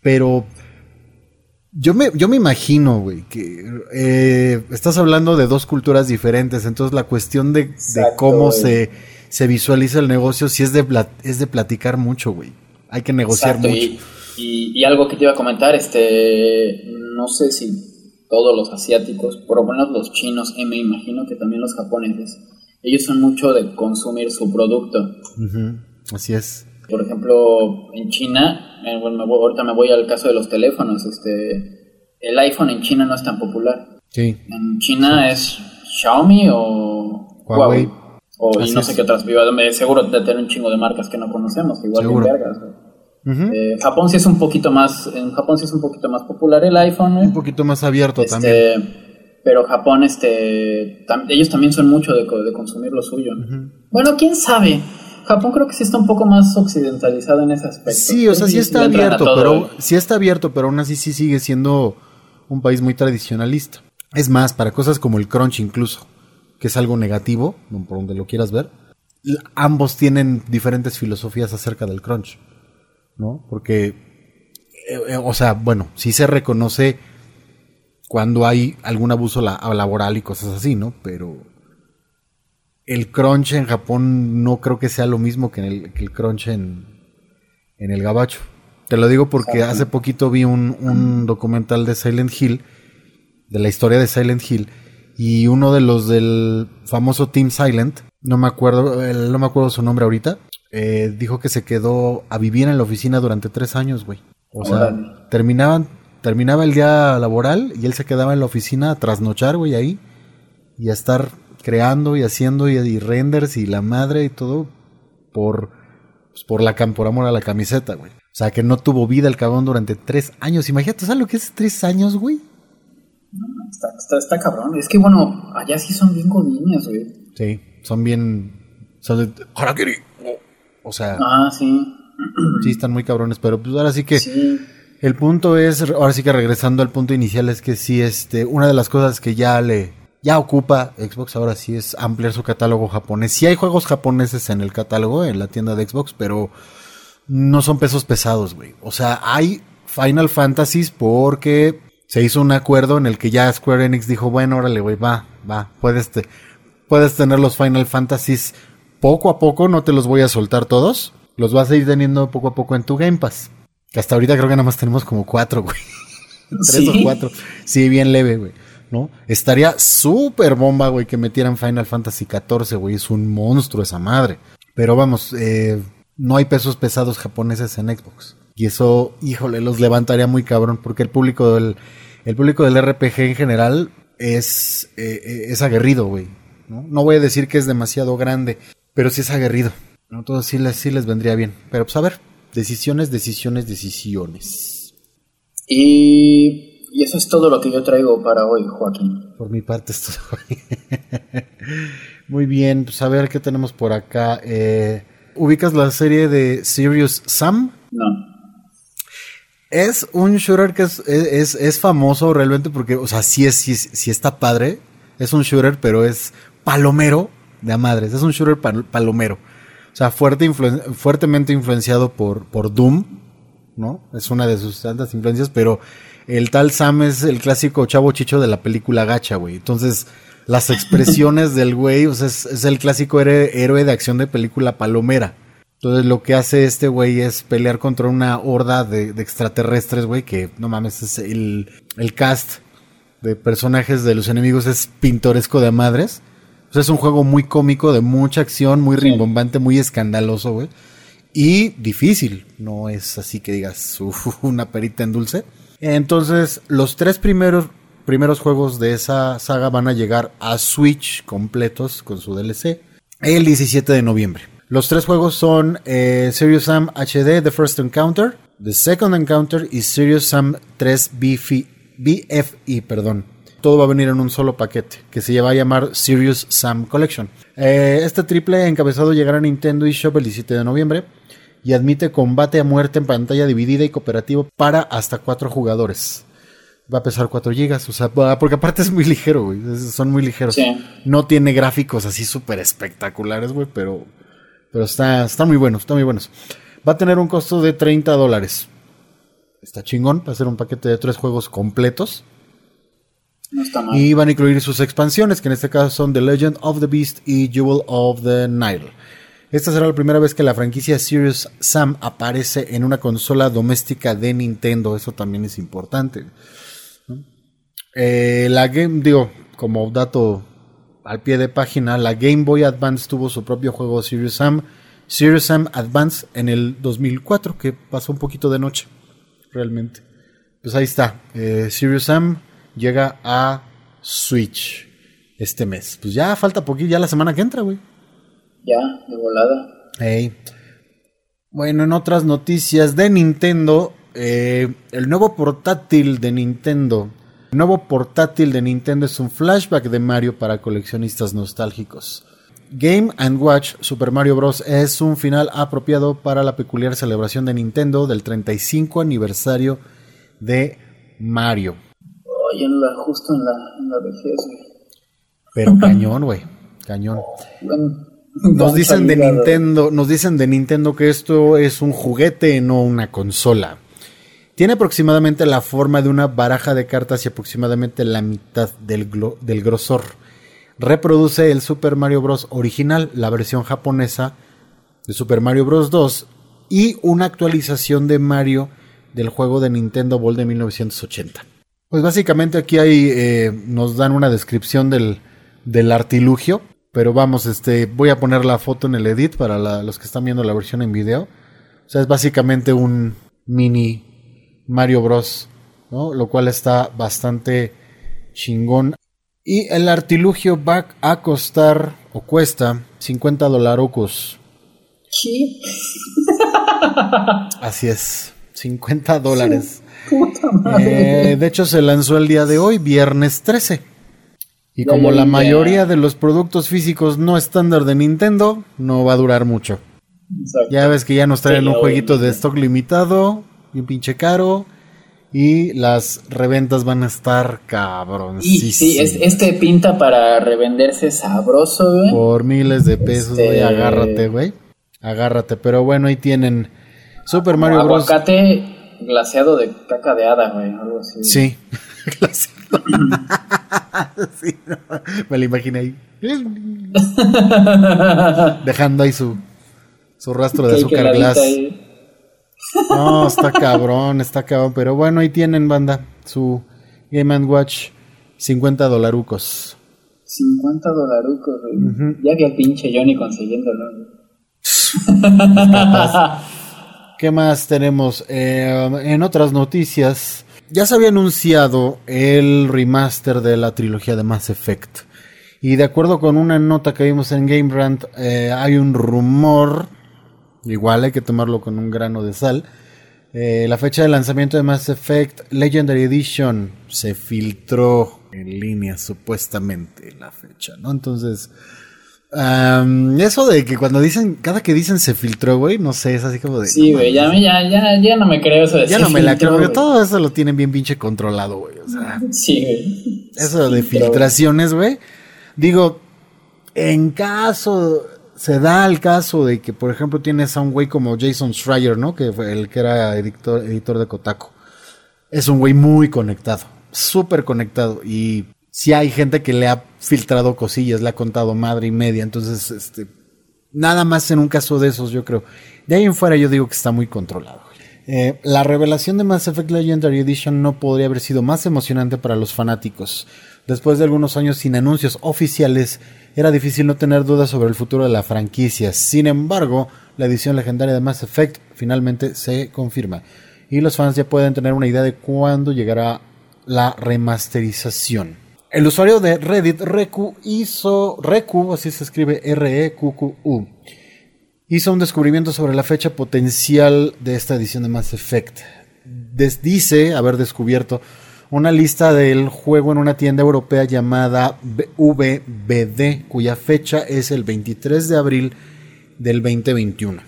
Pero yo me, yo me imagino, güey, que eh, estás hablando de dos culturas diferentes, entonces la cuestión de, cómo se, se, visualiza el negocio sí es de, es de platicar mucho, güey. Hay que negociar mucho. Y, y, algo que te iba a comentar, este, no sé si todos los asiáticos, por lo menos los chinos, y me imagino que también los japoneses, ellos son mucho de consumir su producto. Así es. Por ejemplo, en China, eh, bueno, ahorita me voy al caso de los teléfonos, este, el iPhone en China no es tan popular. Sí. En China es Xiaomi o Huawei. O, y no sé qué otras. Seguro de tener un chingo de marcas que no conocemos, que igual que vergas. Eh, Japón sí es un poquito más, en Japón sí es un poquito más popular el iPhone. Un poquito más abierto este, también. Pero Japón, este, ellos también son mucho de, consumir lo suyo. Bueno, quién sabe. Japón creo que sí está un poco más occidentalizado en ese aspecto. Sí, o sea, sí está abierto, pero sí está abierto, pero aún así sí sigue siendo un país muy tradicionalista. Es más, para cosas como el crunch incluso, que es algo negativo, por donde lo quieras ver, ambos tienen diferentes filosofías acerca del crunch. ¿no? Porque, eh, eh, o sea, bueno, sí se reconoce cuando hay algún abuso laboral y cosas así, ¿no? Pero el crunch en Japón no creo que sea lo mismo que, el, crunch en, en, el gabacho. Te lo digo porque hace poquito vi un, un, documental de Silent Hill, de la historia de Silent Hill, y uno de los del famoso Team Silent, no me acuerdo, no me acuerdo su nombre ahorita, eh, dijo que se quedó a vivir en la oficina durante tres años, güey. O sea, terminaban, terminaba el día laboral y él se quedaba en la oficina a trasnochar, güey, ahí. Y a estar creando y haciendo y, renders y la madre y todo por, pues, por, la, por amor a la camiseta, güey. O sea, que no tuvo vida el cabrón durante tres años. Imagínate, ¿sabes lo que es tres años, güey? Está, está, está, cabrón. Es que, bueno, allá sí son bien godines, güey. Sí, son bien... Son de... O sea. Ah, sí. Sí, están muy cabrones, pero pues ahora sí que. El punto es, ahora sí que regresando al punto inicial, es que sí, este, una de las cosas que ya le, ya ocupa Xbox ahora sí es ampliar su catálogo japonés. Sí hay juegos japoneses en el catálogo, en la tienda de Xbox, pero no son pesos pesados, güey. O sea, hay Final Fantasies porque se hizo un acuerdo en el que ya Square Enix dijo, bueno, órale, güey, va, va, puedes, te, puedes tener los Final Fantasies poco a poco, no te los voy a soltar todos. Los vas a ir teniendo poco a poco en tu Game Pass. Que hasta ahorita creo que nada más tenemos como cuatro, güey. Tres o cuatro. Sí, bien leve, güey. ¿No? Estaría súper bomba, güey, que metieran Final Fantasy XIV, güey. Es un monstruo esa madre. Pero vamos, eh, no hay pesos pesados japoneses en Xbox. Y eso, híjole, los levantaría muy cabrón. Porque el público del, el público del RPG en general es, eh, eh, es aguerrido, güey. ¿no? ¿no? voy a decir que es demasiado grande, pero sí es aguerrido. Entonces sí les, sí les vendría bien. Pero pues a ver, decisiones, decisiones, decisiones. Y, y eso es todo lo que yo traigo para hoy, Joaquín. Por mi parte es todo. Muy bien, pues a ver qué tenemos por acá. Eh, ¿Ubicas la serie de Serious Sam? No. Es un shooter que es, es, es, famoso realmente porque, o sea, sí, es, sí, sí está padre. Es un shooter, pero es palomero de a madres. Es un shooter palomero. O sea, fuerte fuertemente influenciado por, por Doom, ¿no? Es una de sus tantas influencias, pero el tal Sam es el clásico chavo chicho de la película Gacha, güey. Entonces, las expresiones del güey, o sea, es, el clásico héroe de acción de película palomera. Entonces, lo que hace este güey es pelear contra una horda de, extraterrestres, güey, que no mames, es el, el cast de personajes de los enemigos es pintoresco de madres. O sea, es un juego muy cómico, de mucha acción, muy rimbombante, muy escandaloso, güey. Y difícil, no es así que digas una perita en dulce. Entonces, los tres primeros, primeros juegos de esa saga van a llegar a Switch completos con su DLC el 17 de noviembre. Los tres juegos son eh, Serious Sam HD, The First Encounter, The Second Encounter y Serious Sam 3 BFI, perdón todo va a venir en un solo paquete, que se va a llamar Serious Sam Collection. Eh, este triple encabezado llegará a Nintendo eShop el 17 de noviembre y admite combate a muerte en pantalla dividida y cooperativo para hasta cuatro jugadores. Va a pesar 4 gigas, o sea, porque aparte es muy ligero, güey. Son muy ligeros. No tiene gráficos así súper espectaculares, güey, pero, pero está, está muy bueno, está muy bueno. Va a tener un costo de 30 dólares. Está chingón, va a ser un paquete de tres juegos completos. Y van a incluir sus expansiones, que en este caso son The Legend of the Beast y Jewel of the Nile. Esta será la primera vez que la franquicia Serious Sam aparece en una consola doméstica de Nintendo. Eso también es importante. Eh, la Game, digo, como dato al pie de página, la Game Boy Advance tuvo su propio juego Serious Sam, Serious Sam Advance en el 2004, que pasó un poquito de noche, realmente. Pues ahí está, eh, Serious Sam llega a Switch este mes. Pues ya falta poquito, ya la semana que entra, güey. Ya, de volada. Hey. Bueno, en otras noticias de Nintendo, eh, el nuevo portátil de Nintendo. El nuevo portátil de Nintendo es un flashback de Mario para coleccionistas nostálgicos. Game ⁇ Watch Super Mario Bros. es un final apropiado para la peculiar celebración de Nintendo del 35 aniversario de Mario. Oye, en la, justo en la, en la vejez, Pero cañón, güey. Cañón. nos dicen de Nintendo, nos dicen de Nintendo que esto es un juguete, no una consola. Tiene aproximadamente la forma de una baraja de cartas y aproximadamente la mitad del, del grosor reproduce el Super Mario Bros. original, la versión japonesa de Super Mario Bros. 2 y una actualización de Mario del juego de Nintendo Ball de 1980. Pues básicamente aquí hay, eh, nos dan una descripción del, del, artilugio, pero vamos, este, voy a poner la foto en el edit para los que están viendo la versión en video. O sea, es básicamente un mini Mario Bros, ¿no? Lo cual está bastante chingón. Y el artilugio va a costar o cuesta 50 dólares. ¿Qué? Así es, 50 dólares. Eh, de hecho, se lanzó el día de hoy, viernes 13. Y como la mayoría de los productos físicos no estándar de Nintendo, no va a durar mucho. Ya ves que ya nos traen un jueguito de stock limitado, bien pinche caro y las reventas van a estar cabroncísimas. Sí, este pinta para revenderse sabroso, güey. Por miles de pesos, güey. Este, agárrate, güey. Agárrate. Pero bueno, ahí tienen Super Mario Bros. Aguacate glaseado de caca de hada, güey. Algo así. Sí. sí Me lo imaginé ahí. Dejando ahí su, su rastro de azúcar glass. No, está cabrón, está cabrón. Pero bueno, ahí tienen, banda, su Game Watch, 50 dolarucos. 50 dolarucos, Ya que el pinche Johnny consiguiéndolo. ¿Qué más tenemos? Eh, en otras noticias, ya se había anunciado el remaster de la trilogía de Mass Effect. Y de acuerdo con una nota que vimos en Game Rant, eh, hay un rumor Igual hay que tomarlo con un grano de sal. Eh, la fecha de lanzamiento de Mass Effect Legendary Edition se filtró en línea supuestamente la fecha, ¿no? Entonces, eso de que cuando dicen, cada que dicen se filtró, güey, no sé, es así como de... Sí, güey, ya, ya, ya, no me creo eso de Ya no me la creo, porque todo eso lo tienen bien pinche controlado, güey. O sea, sí, güey. Eso de filtraciones, güey. Digo, en caso se da el caso de que, por ejemplo, tienes a un güey como Jason Schreier, ¿no? Que fue el que era editor, editor de Kotaku. Es un güey muy conectado, súper conectado. Y si hay gente que le ha filtrado cosillas, le ha contado madre y media. Entonces, este, nada más en un caso de esos, yo creo. De ahí en fuera, yo digo que está muy controlado. Eh, la revelación de Mass Effect Legendary Edition no podría haber sido más emocionante para los fanáticos. Después de algunos años sin anuncios oficiales, era difícil no tener dudas sobre el futuro de la franquicia. Sin embargo, la edición legendaria de Mass Effect finalmente se confirma. Y los fans ya pueden tener una idea de cuándo llegará la remasterización. El usuario de Reddit Reku hizo Reku, así se escribe R E Q U. Hizo un descubrimiento sobre la fecha potencial de esta edición de Mass Effect. dice haber descubierto una lista del juego en una tienda europea llamada VBD, cuya fecha es el 23 de abril del 2021.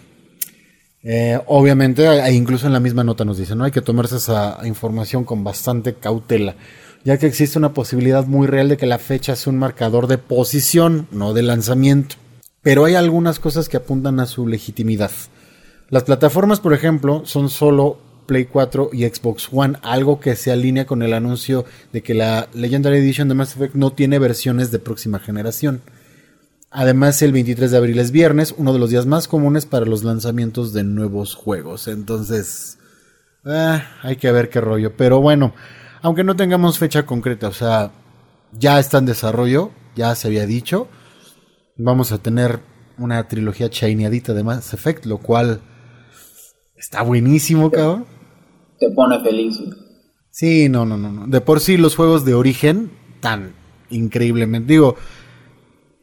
Eh, obviamente, incluso en la misma nota nos dice, no hay que tomarse esa información con bastante cautela, ya que existe una posibilidad muy real de que la fecha sea un marcador de posición, no de lanzamiento. Pero hay algunas cosas que apuntan a su legitimidad. Las plataformas, por ejemplo, son solo Play 4 y Xbox One, algo que se alinea con el anuncio de que la Legendary Edition de Mass Effect no tiene versiones de próxima generación. Además, el 23 de abril es viernes, uno de los días más comunes para los lanzamientos de nuevos juegos. Entonces, ah, hay que ver qué rollo. Pero bueno, aunque no tengamos fecha concreta, o sea, ya está en desarrollo, ya se había dicho. Vamos a tener una trilogía chaineadita de Mass Effect, lo cual está buenísimo, cabrón te pone feliz. Sí, no, no, no, no. De por sí los juegos de origen tan increíblemente. Digo,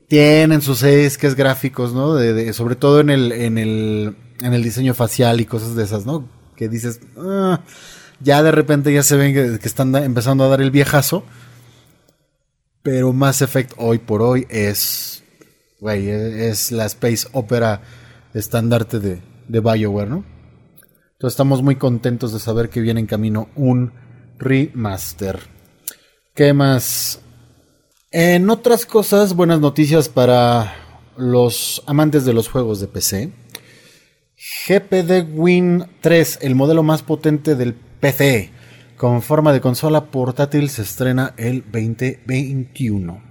tienen sus es gráficos, ¿no? De, sobre todo en el, en, el, en el diseño facial y cosas de esas, ¿no? Que dices, ah", ya de repente ya se ven que, están empezando a dar el viejazo. Pero Mass Effect hoy por hoy es, güey, es la space opera estandarte de, de BioWare, ¿no? Entonces estamos muy contentos de saber que viene en camino un remaster. ¿Qué más? En otras cosas, buenas noticias para los amantes de los juegos de PC. GPD Win 3, el modelo más potente del PC, con forma de consola portátil, se estrena el 2021.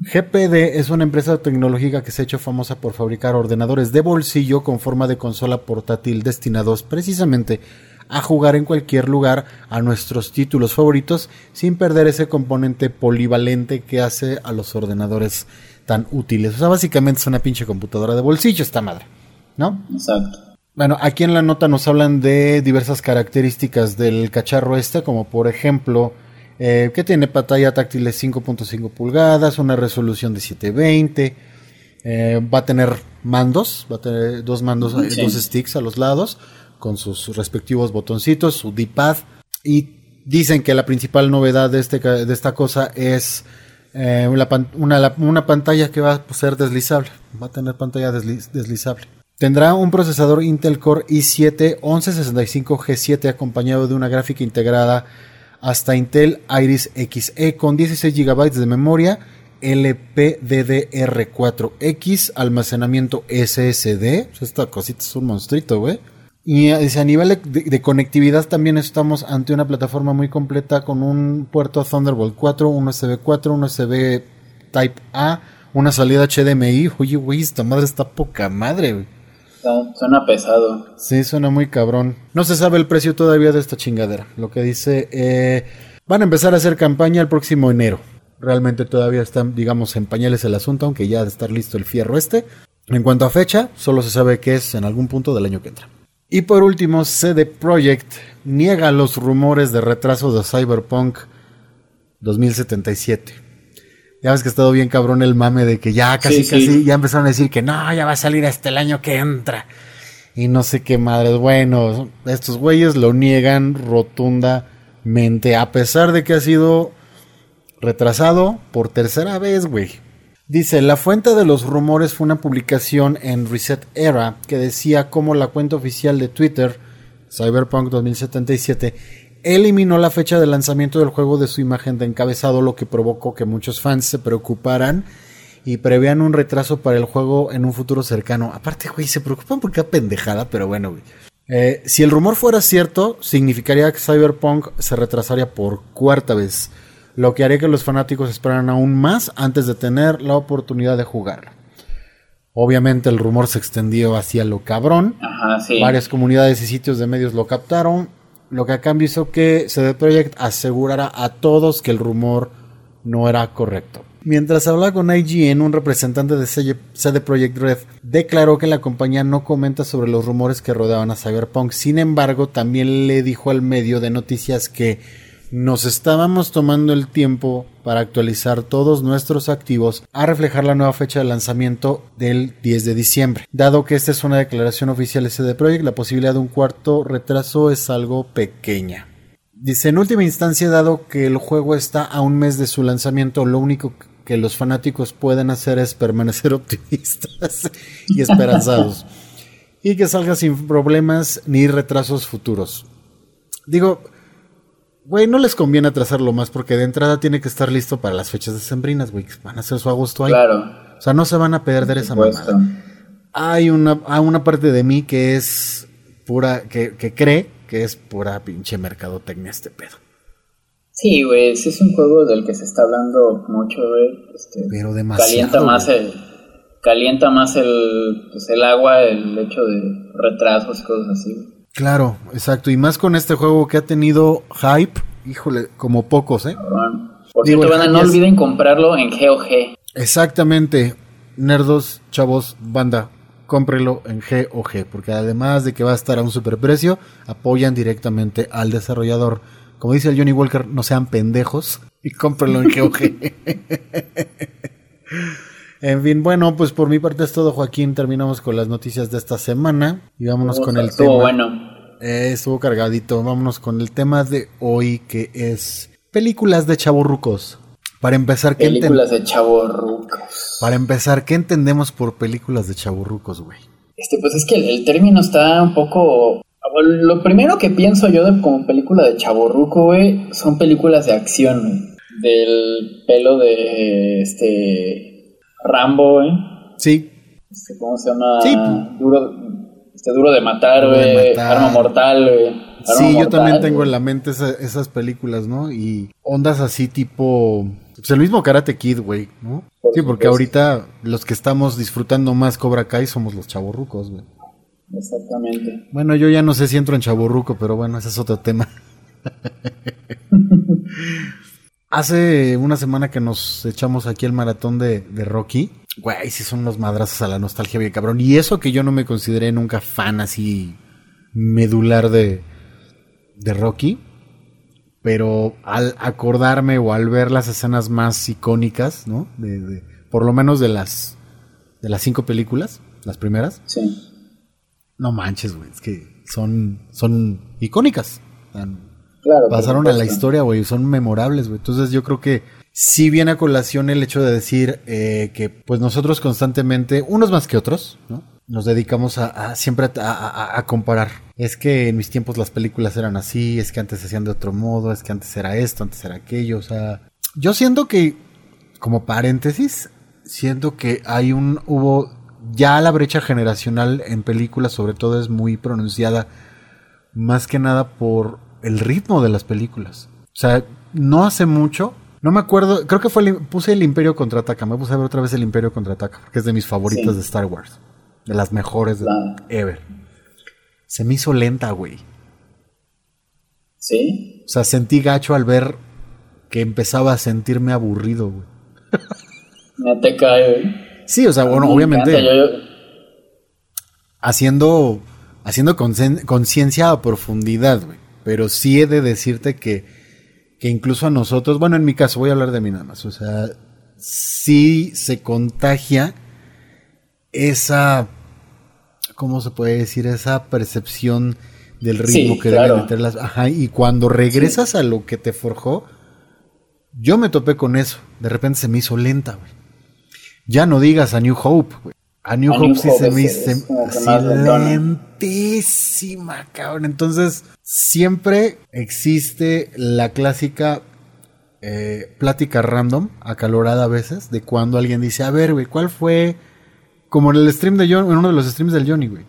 GPD es una empresa tecnológica que se ha hecho famosa por fabricar ordenadores de bolsillo con forma de consola portátil destinados precisamente a jugar en cualquier lugar a nuestros títulos favoritos sin perder ese componente polivalente que hace a los ordenadores tan útiles. O sea, básicamente es una pinche computadora de bolsillo esta madre, ¿no? Exacto. Bueno, aquí en la nota nos hablan de diversas características del cacharro este, como por ejemplo eh, que tiene pantalla táctil de 5.5 pulgadas, una resolución de 720, eh, va a tener mandos, va a tener dos mandos, eh, dos sticks a los lados, con sus respectivos botoncitos, su D-pad, y dicen que la principal novedad de, este, de esta cosa es una, pantalla que va a ser deslizable, va a tener pantalla deslizable. Tendrá un procesador Intel Core i7 1165G7 acompañado de una gráfica integrada hasta Intel Iris Xe con 16 GB de memoria LPDDR4X, almacenamiento SSD. Esta cosita es un monstruito, güey. Y a nivel de, conectividad también estamos ante una plataforma muy completa con un puerto Thunderbolt 4, un USB 4, un USB Type A, una salida HDMI. Oye, güey, esta madre está poca madre, güey. Suena pesado. Sí, suena muy cabrón. No se sabe el precio todavía de esta chingadera. Lo que dice, eh, van a empezar a hacer campaña el próximo enero. Realmente todavía están, digamos, en pañales el asunto, aunque ya de estar listo el fierro este. En cuanto a fecha, solo se sabe que es en algún punto del año que entra. Y por último, CD Projekt niega los rumores de retraso de Cyberpunk 2077. Ya ves que ha estado bien cabrón el mame de que ya casi, casi, ya empezaron a decir que no, ya va a salir hasta el año que entra. Y no sé qué madres. Bueno, estos güeyes lo niegan rotundamente, a pesar de que ha sido retrasado por tercera vez, güey. Dice, la fuente de los rumores fue una publicación en Reset Era que decía cómo la cuenta oficial de Twitter, Cyberpunk 2077, eliminó la fecha de lanzamiento del juego de su imagen de encabezado, lo que provocó que muchos fans se preocuparan y prevean un retraso para el juego en un futuro cercano. Aparte, güey, se preocupan porque qué pendejada, pero bueno, güey. Eh, si el rumor fuera cierto, significaría que Cyberpunk se retrasaría por cuarta vez, lo que haría que los fanáticos esperaran aún más antes de tener la oportunidad de jugar. Obviamente el rumor se extendió hacia lo cabrón. Varias comunidades y sitios de medios lo captaron lo que a cambio hizo que CD Projekt asegurara a todos que el rumor no era correcto. Mientras hablaba con IGN, un representante de CD Projekt Red declaró que la compañía no comenta sobre los rumores que rodeaban a Cyberpunk. Sin embargo, también le dijo al medio de noticias que nos estábamos tomando el tiempo para actualizar todos nuestros activos a reflejar la nueva fecha de lanzamiento del 10 de diciembre. Dado que esta es una declaración oficial de CD Projekt, la posibilidad de un cuarto retraso es algo pequeña. Dice, en última instancia, dado que el juego está a un mes de su lanzamiento, lo único que los fanáticos pueden hacer es permanecer optimistas y esperanzados. y que salga sin problemas ni retrasos futuros. Digo, Güey, no les conviene atrasarlo más porque de entrada tiene que estar listo para las fechas decembrinas, güey. Van a hacer su agosto ahí. Claro. O sea, no se van a perder esa mamada. Hay una, hay una parte de mí que es pura, que, que cree que es pura pinche mercadotecnia este pedo. Sí, güey, ese es un juego del que se está hablando mucho, güey. Este, Pero demasiado. Calienta más el, calienta más el, pues, el agua, el hecho de retrasos y cosas así. Claro, exacto. Y más con este juego que ha tenido hype, híjole, como pocos, ¿eh? Por cierto, banda, no olviden comprarlo en GOG. Exactamente. Nerdos, chavos, banda, cómprelo en GOG, porque además de que va a estar a un superprecio, apoyan directamente al desarrollador. Como dice el Johnny Walker, no sean pendejos y cómprenlo en GOG. En fin, bueno, pues por mi parte es todo, Joaquín. Terminamos con las noticias de esta semana y vámonos con el Estuvo tema. bueno. Eh, estuvo cargadito. Vámonos con el tema de hoy que es películas de chaburrucos. Para empezar, ¿qué Películas de chavorrucos. Para empezar, ¿qué entendemos por películas de chaburrucos, güey? Este, pues es que el, el término está un poco. Lo primero que pienso yo de, como película de chaborruco, güey, son películas de acción, güey. Del pelo de este Rambo, güey. Sí, Este, ¿Cómo se llama? Sí. Duro, este, duro de matar, güey. Arma mortal, güey. Arma sí, yo también tengo güey. en la mente esa- esas películas, ¿no? Y ondas así tipo... Pues el mismo Karate Kid, güey, ¿no? Por Sí, porque supuesto. ahorita los que estamos disfrutando más Cobra Kai somos los chaburrucos, güey. Exactamente. Bueno, yo ya no sé si entro en chaburruco, pero bueno, ese es otro tema. Hace una semana que nos echamos aquí el maratón de, de Rocky. Güey, sí son unos madrazos a la nostalgia bien cabrón. Y eso que yo no me consideré nunca fan así medular de, de Rocky. Pero al acordarme o al ver las escenas más icónicas, ¿no? De, de- por lo menos de las, de las cinco películas, las primeras. Sí. No manches, güey. Es que son, son icónicas. Tan- Claro. pasaron a la historia, güey. Son memorables, güey. Entonces yo creo que sí viene a colación el hecho de decir eh, que pues nosotros constantemente, unos más que otros, ¿no? Nos dedicamos a, a siempre a, a- a comparar. Es que en mis tiempos las películas eran así, es que antes se hacían de otro modo, es que antes era esto, antes era aquello. O sea, yo siento que, como paréntesis, siento que hay un, hubo, ya la brecha generacional en películas sobre todo es muy pronunciada más que nada por el ritmo de las películas. O sea, no hace mucho, no me acuerdo, creo que fue el- puse el Imperio contraataca, me puse a ver otra vez el Imperio contraataca, porque es de mis favoritas Sí. de Star Wars, de las mejores de ever. Se me hizo lenta, güey. Sí. O sea, sentí gacho al ver que empezaba a sentirme aburrido, güey. Me te cae, güey. Sí, o sea, bueno, Me obviamente encanta, yo- yo- haciendo haciendo concien- conciencia a profundidad, güey. Pero sí he de decirte que, que incluso a nosotros, bueno, en mi caso, voy a hablar de mí nada más, o sea, sí se contagia esa, ¿cómo se puede decir? Esa percepción del ritmo Sí, que claro. deben meter las... Ajá, y cuando regresas a lo que te forjó, yo me topé con eso. De repente se me hizo lenta, güey. Ya no digas a New Hope, güey. A New A Hope New sí Hope se me hizo como que así más lentona. lentísima, cabrón. Entonces, siempre existe la clásica eh, plática random, acalorada a veces, de cuando alguien dice, a ver, güey, ¿cuál fue? Como en el stream de John, en uno de los streams del Johnny, güey.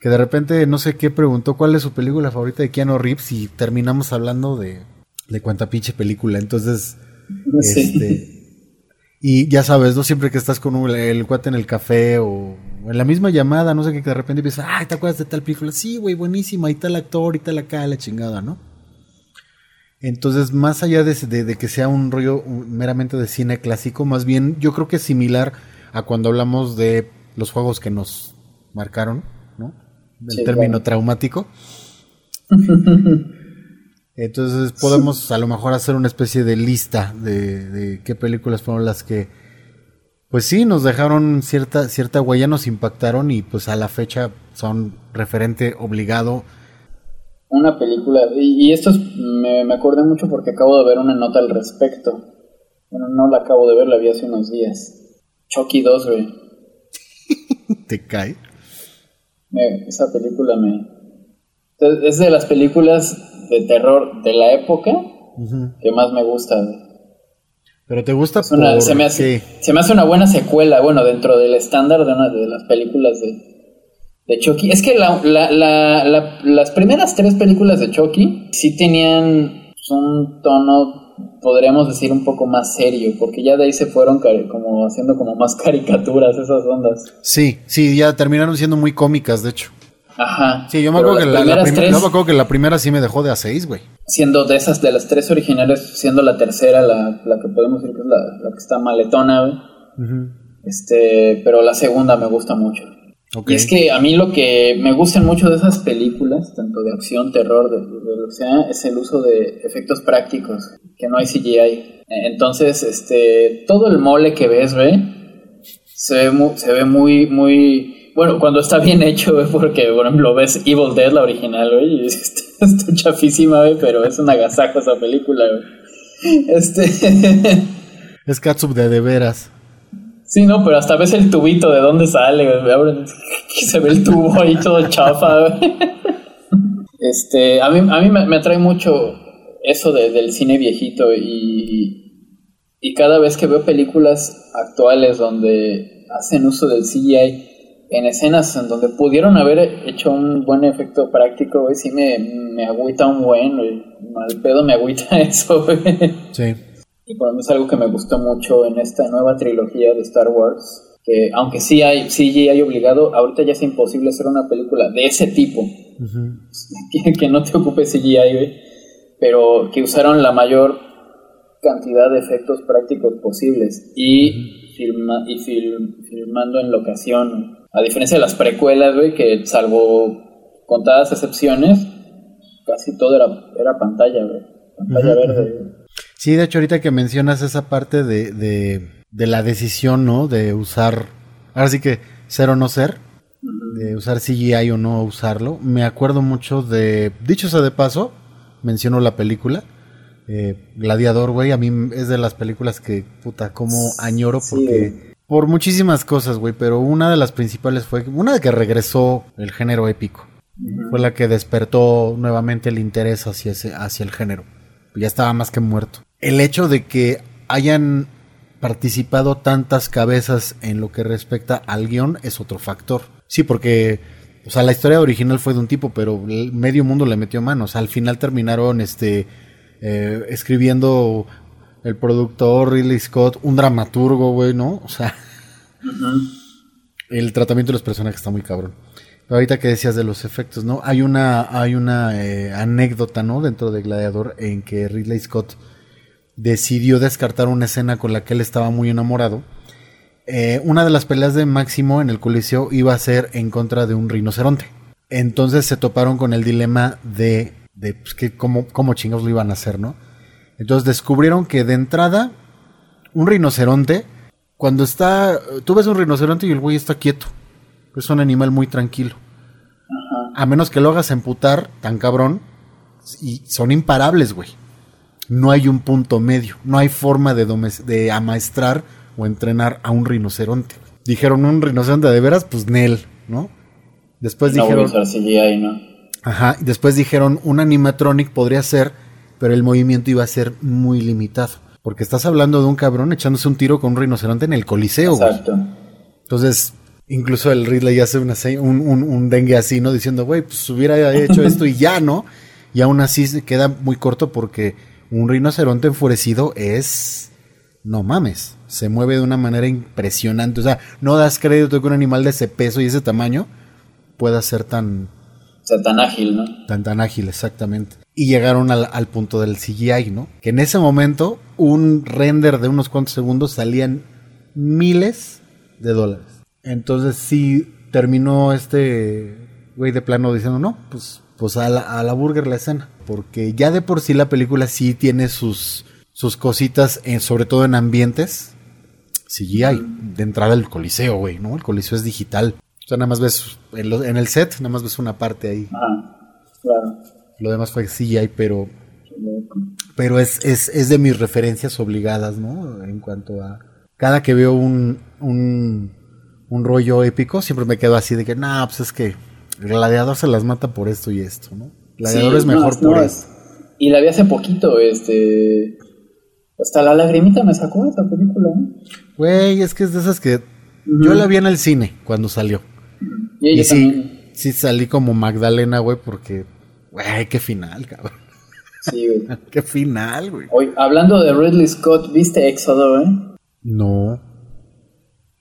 Que de repente, no sé qué, preguntó cuál es su película favorita de Keanu Reeves y terminamos hablando de, de cuánta pinche película. Entonces, Sí. este, y ya sabes, ¿no? Siempre que estás con un- el cuate en el café o en la misma llamada, no sé qué, que de repente empiezas, ay, ¿te acuerdas de tal película? Sí, güey, buenísima, y tal actor, y tal acá, la chingada, ¿no? Entonces, más allá de, de- de que sea un rollo meramente de cine clásico, más bien yo creo que es similar a cuando hablamos de los juegos que nos marcaron, ¿no? Del Sí, término claro. traumático. Entonces podemos a lo mejor hacer una especie de lista de, de qué películas fueron las que, pues sí, nos dejaron cierta, cierta huella, nos impactaron y pues a la fecha son referente obligado. Una película, y, y esto es- me, me acordé mucho porque acabo de ver una nota al respecto. Bueno, no la acabo de ver, la vi hace unos días. Chucky 2, güey. Te cae. Me- esa película me... Es de las películas de terror de la época que más me gusta. Pero te gusta una- se, me hace, se me hace una buena secuela, bueno, dentro del estándar de una de las películas de, de Chucky. Es que la- la- la- la- las primeras tres películas de Chucky sí tenían un tono, podríamos decir, un poco más serio, porque ya de ahí se fueron como haciendo como más caricaturas esas ondas. Sí, sí, ya terminaron siendo muy cómicas, de hecho. Ajá. Sí, yo me acuerdo que la, la primeras prim- tres, yo me acuerdo que la primera sí me dejó de a seis, güey. siendo de esas, de las tres originales, siendo la tercera la, la que podemos decir que es la, la que está maletona, güey. Este, pero la segunda me gusta mucho. Y es que a mí lo que me gustan mucho de esas películas, tanto de acción, terror, de, de lo que sea, es el uso de efectos prácticos, que no hay CGI. Entonces, este, todo el mole que ves, ve, se ve muy, se ve muy, muy, bueno, cuando está bien hecho, porque, por ejemplo, ves Evil Dead, la original, güey, y está, está chafísima, güey, pero es una agasajo esa película, güey. Este... es Katsup de de veras. Sí, no, pero hasta ves el tubito de dónde sale, güey. Se ve el tubo ahí todo chafa, güey. Este, a mí, a mí me, atrae mucho eso del cine viejito y, y cada vez que veo películas actuales donde hacen uso del CGI en escenas en donde pudieron haber hecho un buen efecto práctico, güey, sí me, me agüita un buen, güey. Mal pedo me agüita eso, güey. Sí. Y por lo menos es algo que me gustó mucho en esta nueva trilogía de Star Wars. Que aunque sí hay CGI obligado, ahorita ya es imposible hacer una película de ese tipo. que, no te ocupe CGI, güey. Pero que usaron la mayor cantidad de efectos prácticos posibles. Y, filma, y filmando en locación. A diferencia de las precuelas, güey, que salvo contadas excepciones, casi todo era, era pantalla, güey. Pantalla verde. Sí, de hecho, ahorita que mencionas esa parte de, de, la decisión, ¿no? De usar, ahora sí que ser o no ser, de usar CGI o no usarlo, me acuerdo mucho de, dicho sea de paso, menciono la película, eh, Gladiador, güey, a mí es de las películas que, puta, como añoro porque... Por muchísimas cosas, güey, pero una de las principales fue una de que regresó el género épico. Fue la que despertó nuevamente el interés hacia, ese, hacia el género. Ya estaba más que muerto el hecho de que hayan participado tantas cabezas en lo que respecta al guion es otro factor. Sí, porque, o sea, la historia original fue de un tipo, pero el medio mundo le metió manos. al final terminaron este, eh, escribiendo el productor Ridley Scott, un dramaturgo, güey, ¿no? O sea, el tratamiento de los personajes está muy cabrón. Pero ahorita que decías de los efectos, ¿no? Hay una, hay una eh, anécdota, ¿no? Dentro de Gladiador en que Ridley Scott decidió descartar una escena con la que él estaba muy enamorado. Eh, una de las peleas de Máximo en el Coliseo iba a ser en contra de un rinoceronte. Entonces se toparon con el dilema de, de pues, que cómo, cómo chingados lo iban a hacer, ¿no? Entonces descubrieron que de entrada, un rinoceronte, cuando está, tú ves un rinoceronte y el güey está quieto. Es un animal muy tranquilo. A menos que lo hagas emputar tan cabrón, y son imparables, güey no hay un punto medio, no hay forma de, de amaestrar o entrenar a un rinoceronte. Dijeron un rinoceronte de veras, pues Nel, ¿no? Después dijeron. ¿no? Ajá, después dijeron un animatronic podría ser, pero el movimiento iba a ser muy limitado. Porque estás hablando de un cabrón echándose un tiro con un rinoceronte en el coliseo. Exacto. Entonces, incluso el Ridley hace una, un, un, un dengue así, ¿no? Diciendo, güey, pues hubiera hecho esto y ya, ¿no? Y aún así se queda muy corto porque un rinoceronte enfurecido es... No mames, se mueve de una manera impresionante. O sea, no das crédito que un animal de ese peso y ese tamaño pueda ser tan... Tan ágil, ¿no? Tan, tan ágil, exactamente. Y llegaron al, al, punto del CGI, ¿no? Que en ese momento un render de unos cuantos segundos salían miles de dólares. Entonces sí terminó este güey de plano diciendo, no, pues pues a la, a la burger la escena. Porque ya de por sí la película sí tiene sus, sus cositas, sobre todo en ambientes. Hay. De entrada el coliseo, güey, ¿no? El coliseo es digital. Sea, nada más ves en, el set, nada más ves una parte ahí. Ah, claro. Lo demás fue CGI, pero. Pero es, es, es de mis referencias obligadas, ¿no? En cuanto a. Cada que veo un, un, un rollo épico, siempre me quedo así de que, nah, pues es que Gladiador se las mata por esto y esto, ¿no? Gladiador es mejor por esto. Y la vi hace poquito, este. Hasta la lagrimita me sacó esta película, ¿no? Güey, es que es de esas que. Yo la vi en el cine cuando salió. Y, sí, sí salí como Magdalena, güey, porque. Güey, qué final, cabrón. Sí, güey. qué final, güey. Hoy, hablando de Ridley Scott, ¿viste Éxodo, güey? No.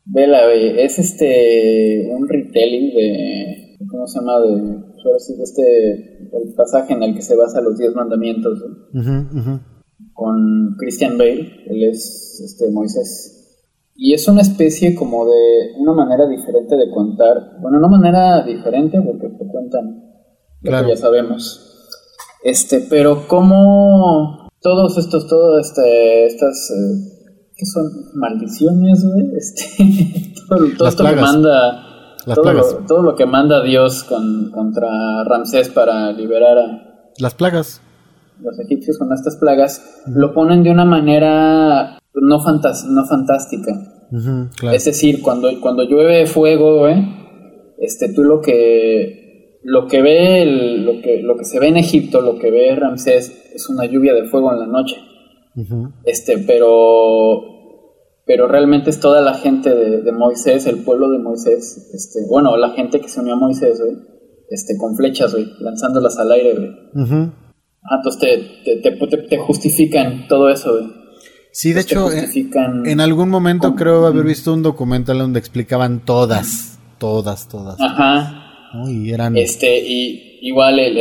Vela, güey. Es este. Un retelling de ¿cómo se llama? De, este, el pasaje en el que se basa los diez mandamientos, con Christian Bale, él es este, Moisés. Y es una especie como de una manera diferente de contar, bueno, una manera diferente porque te cuentan lo que ya sabemos. Este, pero como todos estos, todas este, estas eh, ¿Qué son? Maldiciones, güey. Este, todo, todo esto que manda. Todo lo, todo lo, que manda Dios con, contra Ramsés para liberar a. Las plagas. Los egipcios con estas plagas. Lo ponen de una manera no, no fantástica. Es decir, cuando, cuando llueve fuego, güey. Este, tú lo que. Lo que ve, lo, que, lo que se ve en Egipto, lo que ve Ramsés, es una lluvia de fuego en la noche. Este, pero pero realmente es toda la gente de, Moisés, el pueblo de Moisés, este, bueno, la gente que se unió a Moisés, este, con flechas, güey, lanzándolas al aire. Ah, entonces te, justifican todo eso. Sí, de hecho, en, algún momento creo haber visto un documental donde explicaban todas, todas, todas. Ajá. Y eran... Este, y igual el,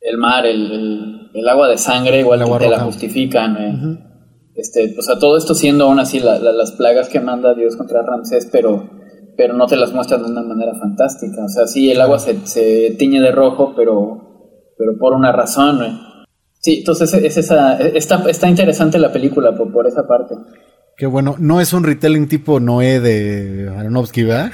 el, mar, el, el, agua de sangre, igual te la justifican, güey. Este, o sea, todo esto siendo aún así las plagas que manda Dios contra Ramsés, pero, pero no te las muestran de una manera fantástica. O sea, sí, el agua se, tiñe de rojo, pero, pero por una razón. Sí, entonces es esa, está, está interesante la película por, por esa parte. Qué bueno, no es un retelling tipo Noé de Aronofsky, ¿verdad?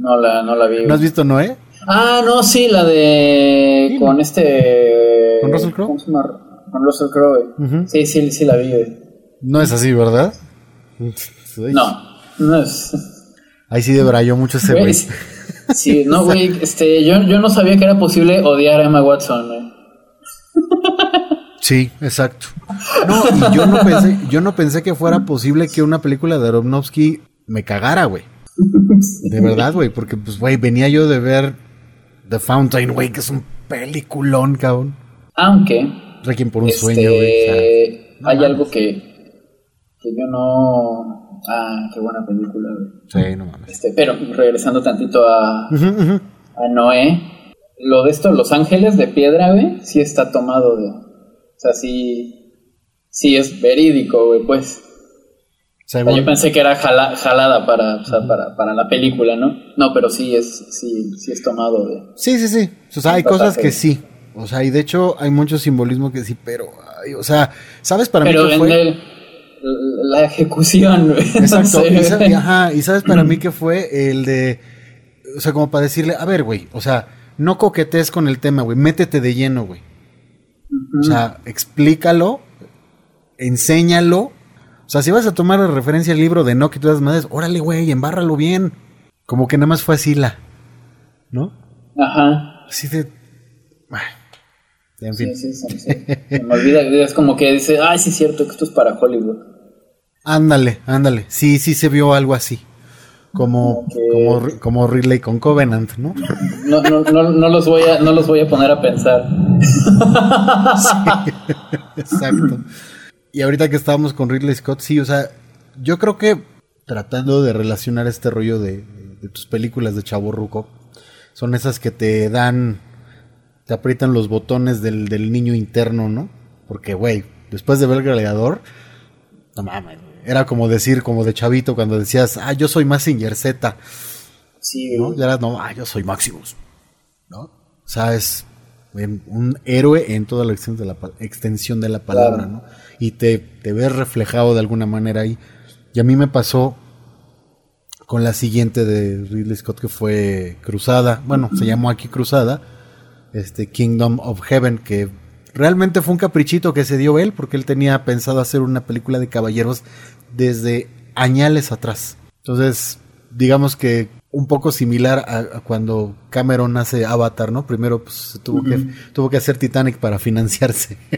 no la, no la vi. ¿No has visto Noé? Ah, no, sí, la de. Con este. ¿Con Russell Crowe? con Russell Crowe. Sí, sí, sí la vi, No es así, ¿verdad? No, no es. Ahí sí debrayó mucho ese güey. Sí, no, güey, este, yo, yo no sabía que era posible odiar a Emma Watson. Sí, exacto. No, y yo no pensé, yo no pensé que fuera posible que una película de Aronofsky me cagara, güey. De verdad, güey, porque pues, güey, venía yo de ver The Fountain, güey, que es un peliculón, cabrón. Aunque Requiem por un sueño, güey. Este, hay algo que, que yo no. Ah, qué buena película, güey. Sí, no mames. Este, pero regresando tantito a, a Noé, lo de esto, Los Ángeles de Piedra, güey, sí está tomado de. O sea, sí. Sí es verídico, güey, pues. yo pensé que era jalada para, o sea, para, para, la película, ¿no? No, pero sí es, sí, sí es tomado de. Sí, sí, sí. O sea, hay cosas que sí. O sea, y de hecho hay mucho simbolismo que sí, pero, o sea, ¿sabes para mí qué fue? la ejecución, Exacto, y, ajá, y ¿sabes para mí qué fue? El de, o sea, como para decirle, a ver, güey, o sea, no coquetes con el tema, güey, métete de lleno, güey. O sea, explícalo, enséñalo. O sea, si vas a tomar referencia al libro de Nock y todas las madres, órale, güey, embárralo bien. Como que nada más fue así la, ¿no? Ajá. Así de, en fin. Sí, sí, sí, me olvida, es como que dice, ay, sí es cierto que esto es para Hollywood. Ándale, ándale. Sí, sí se vio algo así. Como, como, como, Ridley con Covenant, ¿no? No, no, no, no, los voy a, no los voy a poner a pensar. exacto. Y ahorita que estábamos con Ridley Scott, sí, o sea, yo creo que tratando de relacionar este rollo de, de tus películas de Chavo Ruco, son esas que te dan te aprietan los botones del, niño interno, ¿no? Porque, güey, después de ver el gladiador, no mames, era como decir, como de chavito, cuando decías, ah, yo soy Massinger Z. Sí, ¿no? Ya no, ah, yo soy Maximus. ¿No? O sea, es un héroe en toda la extensión de la, extensión de la palabra, ¿no? Y te, te ves reflejado de alguna manera ahí. Y a mí me pasó con la siguiente de Ridley Scott que fue Cruzada. Bueno, se llamó aquí Cruzada este Kingdom of Heaven, que realmente fue un caprichito que se dio él, porque él tenía pensado hacer una película de caballeros desde añales atrás. Entonces, digamos que un poco similar a, cuando Cameron hace Avatar, ¿no? Primero pues, tuvo, que, tuvo que hacer Titanic para financiarse.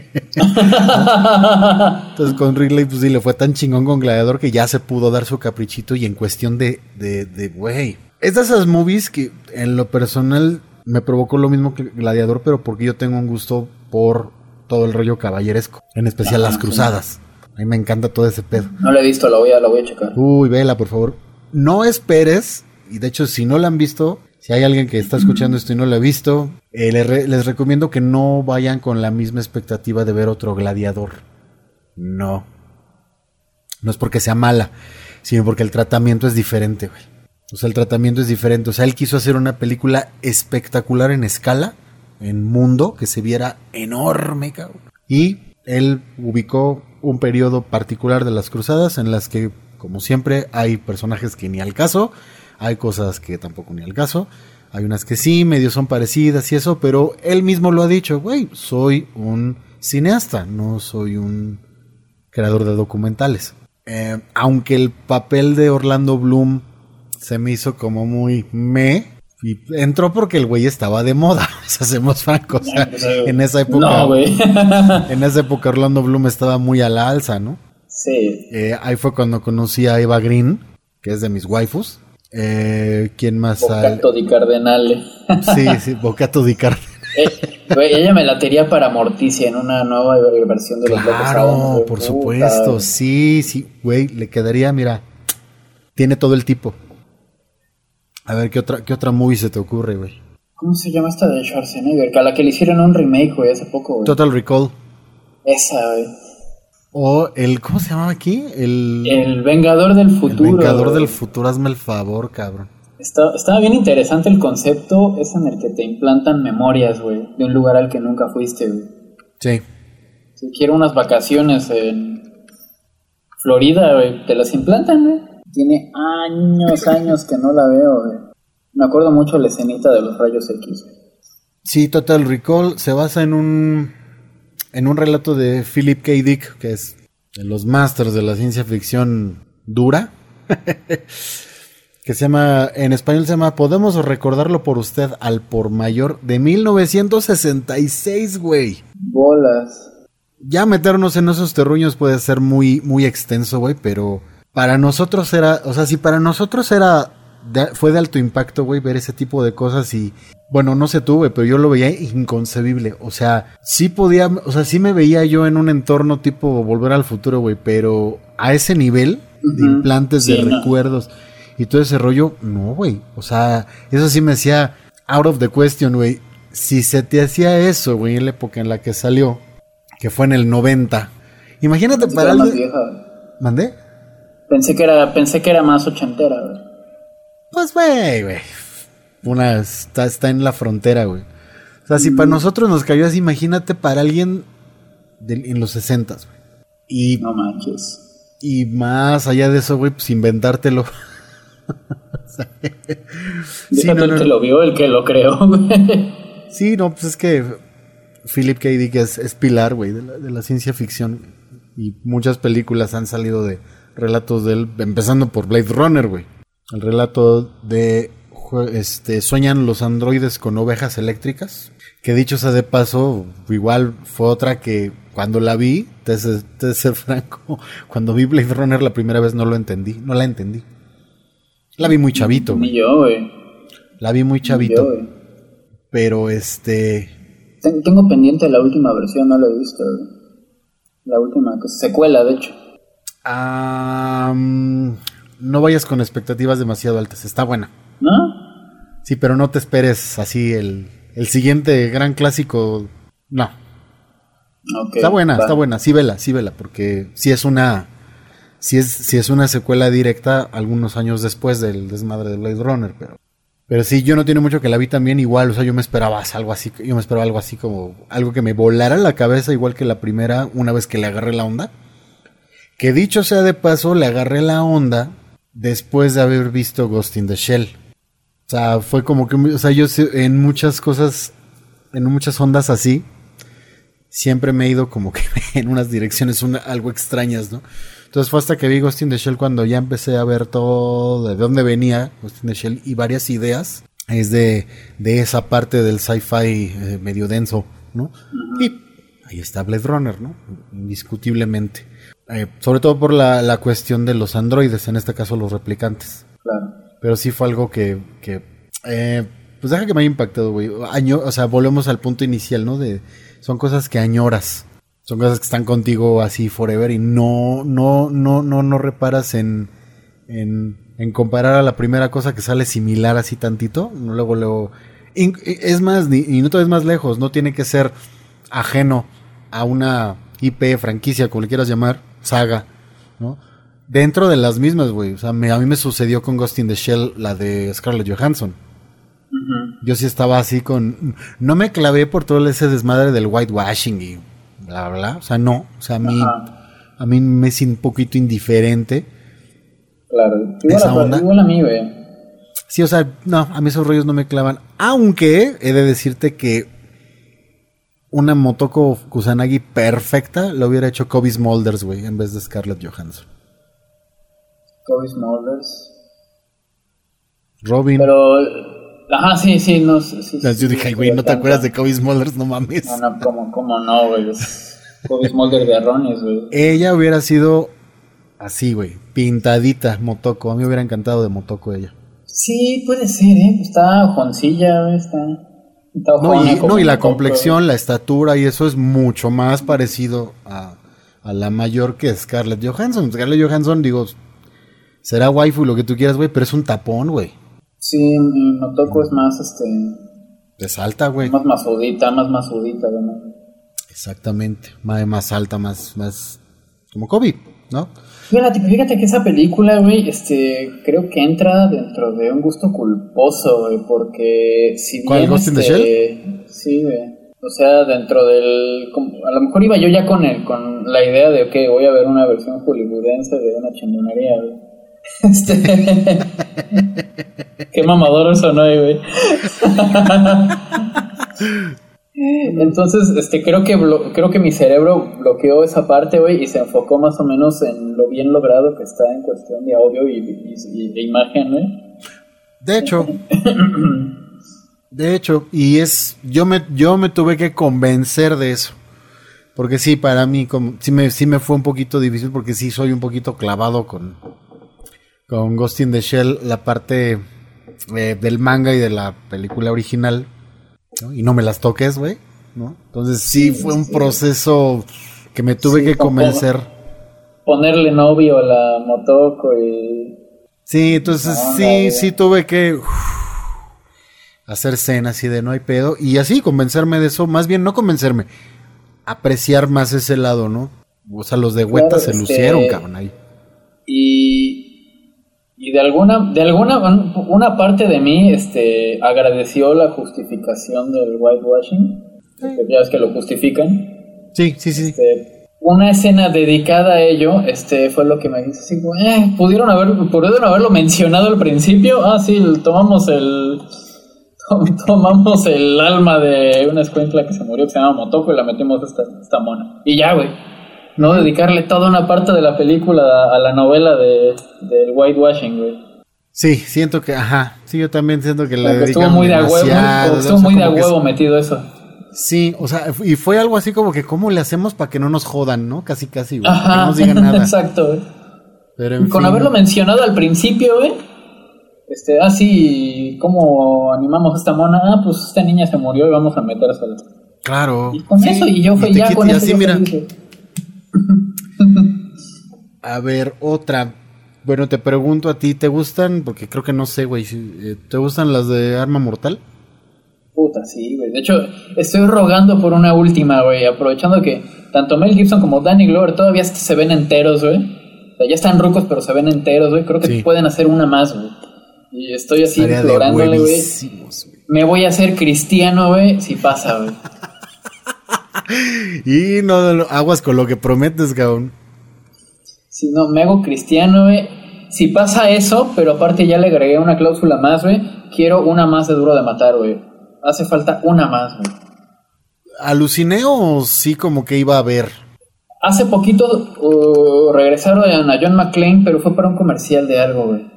Entonces con Ridley pues sí le fue tan chingón con Gladiador que ya se pudo dar su caprichito y en cuestión de, de, de güey. Es de esas movies que en lo personal me provocó lo mismo que Gladiador, pero porque yo tengo un gusto por todo el rollo caballeresco, en especial las cruzadas. A mí me encanta todo ese pedo. No la he visto, la voy a, la voy a checar. Uy, vela, por favor. No esperes, y de hecho, si no la han visto, si hay alguien que está escuchando esto y no la ha visto, eh, les, recomiendo que no vayan con la misma expectativa de ver otro gladiador. No. No es porque sea mala, sino porque el tratamiento es diferente, güey. O sea, el tratamiento es diferente. O sea, él quiso hacer una película espectacular en escala, en mundo, que se viera enorme. Y él ubicó un periodo particular de las cruzadas en las que, como siempre, hay personajes que ni al caso, hay cosas que tampoco ni al caso, hay unas que sí, medio son parecidas y eso, pero él mismo lo ha dicho, güey, soy un cineasta, no soy un creador de documentales. Eh, aunque el papel de Orlando Bloom se me hizo como muy me. Y entró porque el güey estaba de moda, hacemos francos. en esa época. en esa época Orlando Bloom estaba muy a la alza, ¿no? Sí. Eh, ahí fue cuando conocí a Eva Green, que es de mis waifus. Eh, ¿Quién más? Bocato di Cardenale. sí, sí, Bocato di Cardenale. Eh, ella me la tenía para Morticia en una nueva versión de los Claro, por supuesto, sí, sí, güey, le quedaría, mira, tiene todo el tipo. A ver, ¿qué otra, qué otra movie se te ocurre, güey? ¿Cómo se llama esta de Schwarzenegger? A la que le hicieron un remake, güey, hace poco, güey. Total Recall. Esa, güey. O el, ¿cómo se llamaba aquí? El... El Vengador del Futuro. El Vengador del Futuro, hazme el favor, cabrón. Está, estaba bien interesante el concepto, es en el que te implantan memorias, güey, de un lugar al que nunca fuiste, güey. Sí. Si quiero unas vacaciones en Florida, güey, te las implantan, güey. Tiene años, años que no la veo, Me acuerdo mucho la escenita de los rayos X. Sí, Total Recall se basa en un en un relato de Philip K. Dick, que es de los masters de la ciencia ficción dura. que se llama, en español se llama Podemos recordarlo por usted al por mayor de 1966, güey. Bolas. Ya meternos en esos terruños puede ser muy, muy extenso, güey, pero para nosotros era, o sea, si para nosotros era, fue de alto impacto, güey, ver ese tipo de cosas y, bueno, no sé tú, güey, pero yo lo veía inconcebible. O sea, sí podía, o sea, sí me veía yo en un entorno tipo volver al futuro, güey, pero a ese nivel de implantes, de recuerdos y todo ese rollo, no, güey. O sea, eso sí me decía out of the question, güey. Si se te hacía eso, güey, en la época en la que salió, que fue en el 90. Imagínate para alguien. ¿Mandé? Pensé que era, pensé que era más ochentera, güey. Pues, güey, güey. Una está, está en la frontera, güey. O sea, si para mm. nosotros nos cayó así, imagínate para alguien en los 60, güey. Y, no manches. Y más allá de eso, güey, pues inventártelo. sí, no, el que lo vio, el que lo creó, güey. Sí, no, pues es que Philip K. Dick es, es pilar, güey, de la, de la ciencia ficción. Y muchas películas han salido de, relatos de él, empezando por Blade Runner, güey. El relato de este, sueñan los androides con ovejas eléctricas. Que dicho sea de paso, igual fue otra que cuando la vi, te, te ser franco, cuando vi Blade Runner la primera vez no lo entendí, no la entendí. La vi muy chavito. Ni yo, güey. La vi muy chavito. pero este... Tengo pendiente la última versión, no la he visto. La última, secuela, de hecho no vayas con expectativas demasiado altas. Está buena. ¿No? Sí, pero no te esperes así el, el siguiente gran clásico. No. está buena, está buena. Sí, vela, sí, vela, porque si es una. Si es, si es una secuela directa algunos años después del desmadre de Blade Runner, pero. Pero sí, yo no tiene mucho que la vi también igual, o sea, yo me esperaba algo así, yo me esperaba algo así como algo que me volara la cabeza igual que la primera una vez que le agarré la onda. Que dicho sea de paso, le agarré la onda después de haber visto Ghost in the Shell. O sea, fue como que, o sea, yo en muchas cosas, en muchas ondas así, siempre me he ido como que en unas direcciones algo extrañas, ¿no? Entonces fue hasta que vi Ghost in the Shell cuando ya empecé a ver todo de dónde venía Ghost in the Shell y varias ideas. Es de, de esa parte del sci-fi eh, medio denso, ¿no? Y ahí está Blade Runner, ¿no? Indiscutiblemente. Eh, sobre todo por la, cuestión de los androides, en este caso los replicantes. Claro. Pero sí fue algo que, que eh, pues deja que me haya impactado, güey. o sea, volvemos al punto inicial, ¿no? De, son cosas que añoras. Son cosas que están contigo así forever y no, no, no, no, no reparas en, en, en comparar a la primera cosa que sale similar así tantito. Luego, luego. Es más, y no todo es más lejos, no tiene que ser ajeno a una IP, franquicia, como le quieras llamar saga, ¿no? Dentro de las mismas, güey. O sea, a mí me sucedió con Ghost in the Shell la de Scarlett Johansson. Yo sí estaba así con... No me clavé por todo ese desmadre del whitewashing y bla, bla, bla. O sea, no. O sea, a mí a mí me es un poquito indiferente. Claro, igual, a, igual a mí, güey. Sí, o sea, no, a mí esos rollos no me clavan. Aunque he de decirte que una Motoko Kusanagi perfecta lo hubiera hecho Kobe Smulders, güey, en vez de Scarlett Johansson. Kobe Smulders. Robin. Pero. Ajá, sí, sí, no sé. Sí, Yo dije, güey, ¿no te acuerdas de Kobe Smulders? No mames. No, no, ¿cómo, cómo no, güey? Kobe Smulders de Arrones, güey. Ella hubiera sido así, güey, pintadita, Motoko. A mí me hubiera encantado de Motoko ella. Sí, puede ser, ¿eh? Está joncilla, está. No y, la complexión, la estatura y eso es mucho más parecido a, a, la mayor que Scarlett Johansson. Scarlett Johansson, digo, será waifu lo que tú quieras, güey, pero es un tapón, güey. Sí, mi Motoko es más, este... Es alta, güey. Más masudita, más masudita, güey. Exactamente, más, más alta, más, más... Como Kobe, ¿no? Fíjate, fíjate que esa película, güey, este, creo que entra dentro de un gusto culposo, güey, porque si bien... ¿Cuál, Ghost in the este, Shell? Sí, güey. O sea, dentro del... A lo mejor iba yo ya con el, con la idea de, ok, voy a ver una versión hollywoodense de una chingonería, güey. Este... Qué mamador eso no hay, güey. Entonces, este, creo que creo que mi cerebro bloqueó esa parte, güey, y se enfocó más o menos en lo bien logrado que está en cuestión de audio y, de imagen, güey. De hecho, de hecho, y es, yo me, yo me tuve que convencer de eso, porque sí, para mí, como, sí me, sí me fue un poquito difícil, porque sí soy un poquito clavado con, con Ghost in the Shell, la parte eh, del manga y de la película original y no me las toques, güey, ¿no? Entonces sí, fue un proceso que me tuve que convencer. Ponerle novio a la Motoko y... Sí, entonces sí, sí tuve que hacer escenas así de no hay pedo y así convencerme de eso, más bien no convencerme, apreciar más ese lado, ¿no? O sea, los de Hueta se este, lucieron, cabrón, ahí. Y y de alguna, de alguna, una parte de mí este, agradeció la justificación del whitewashing, ya es que lo justifican. Sí, sí, sí. Este, una escena dedicada a ello, este, fue lo que me dice así, eh, pudieron haber, pudieron haberlo mencionado al principio, ah, sí, tomamos el, tomamos el alma de una escuela que se murió que se llama Motoko y la metimos esta, esta mona. Y ya, güey no dedicarle toda una parte de la película a la novela de, del whitewashing, güey. Sí, siento que, ajá, sí, yo también siento que la estuvo muy de huevo, estuvo muy de huevo metido eso. Sí, o sea, y fue algo así como que cómo le hacemos para que no nos jodan, ¿no? Casi, casi, güey, que no nos digan nada. Exacto, güey. Pero Con haberlo mencionado al principio, güey. Este, ah, sí, ¿cómo animamos a esta mona? Ah, pues esta niña se murió y vamos a metérsela. Claro. Y con eso, y yo fue ya con eso. Así, mira, a ver, otra. Bueno, te pregunto a ti, ¿te gustan? Porque creo que no sé, güey. Eh, ¿Te gustan las de Arma Mortal? Puta, sí, güey. De hecho, estoy rogando por una última, güey. Aprovechando que tanto Mel Gibson como Danny Glover todavía se ven enteros, güey. O sea, ya están rucos, pero se ven enteros, güey. Creo que pueden hacer una más, güey. Y estoy así explorándole, güey. Me voy a hacer cristiano, güey, si pasa, güey. y no, aguas con lo que prometes, cabrón. Si no, me hago cristiano, güey. Si pasa eso, pero aparte ya le agregué una cláusula más, güey. Quiero una más de duro de matar, güey. Hace falta una más, güey. ¿Aluciné o sí como que iba a ver? Hace poquito uh, regresaron a John McClane, pero fue para un comercial de algo, güey.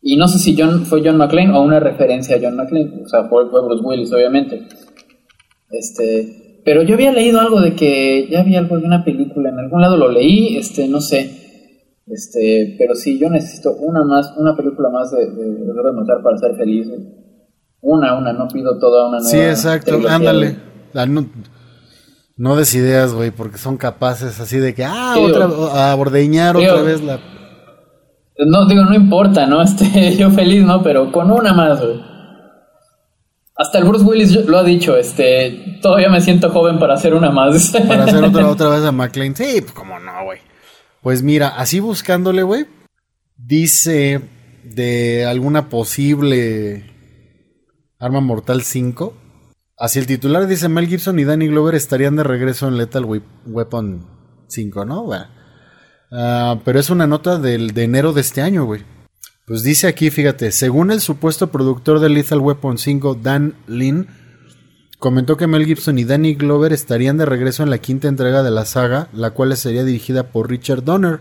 Y no sé si John, fue John McClane o una referencia a John McClane. O sea, fue, fue Bruce Willis, obviamente. Este, pero yo había leído algo de que ya había algo de una película, en algún lado lo leí, este, no sé. Este, pero sí, yo necesito una más, una película más de, de, de Matar para ser feliz. Una, una, no pido toda una nueva. Sí, exacto, ándale. no, no des ideas, güey, porque son capaces así de que, ah, otra, a bordeñar otra vez la... No, digo, no importa, ¿no? Este, yo feliz, ¿no? Pero con una más, güey. Hasta el Bruce Willis lo ha dicho, este, todavía me siento joven para hacer una más. Para hacer otra, otra vez a McLean. Sí, pues como no, güey. Pues mira, así buscándole, güey, dice de alguna posible Arma Mortal 5. Así el titular dice Mel Gibson y Danny Glover estarían de regreso en Lethal Weapon 5, ¿no? Ah, pero es una nota del, de enero de este año, güey. Pues dice aquí, fíjate, según el supuesto productor de Lethal Weapon 5, Dan Lin, comentó que Mel Gibson y Danny Glover estarían de regreso en la quinta entrega de la saga, la cual sería dirigida por Richard Donner,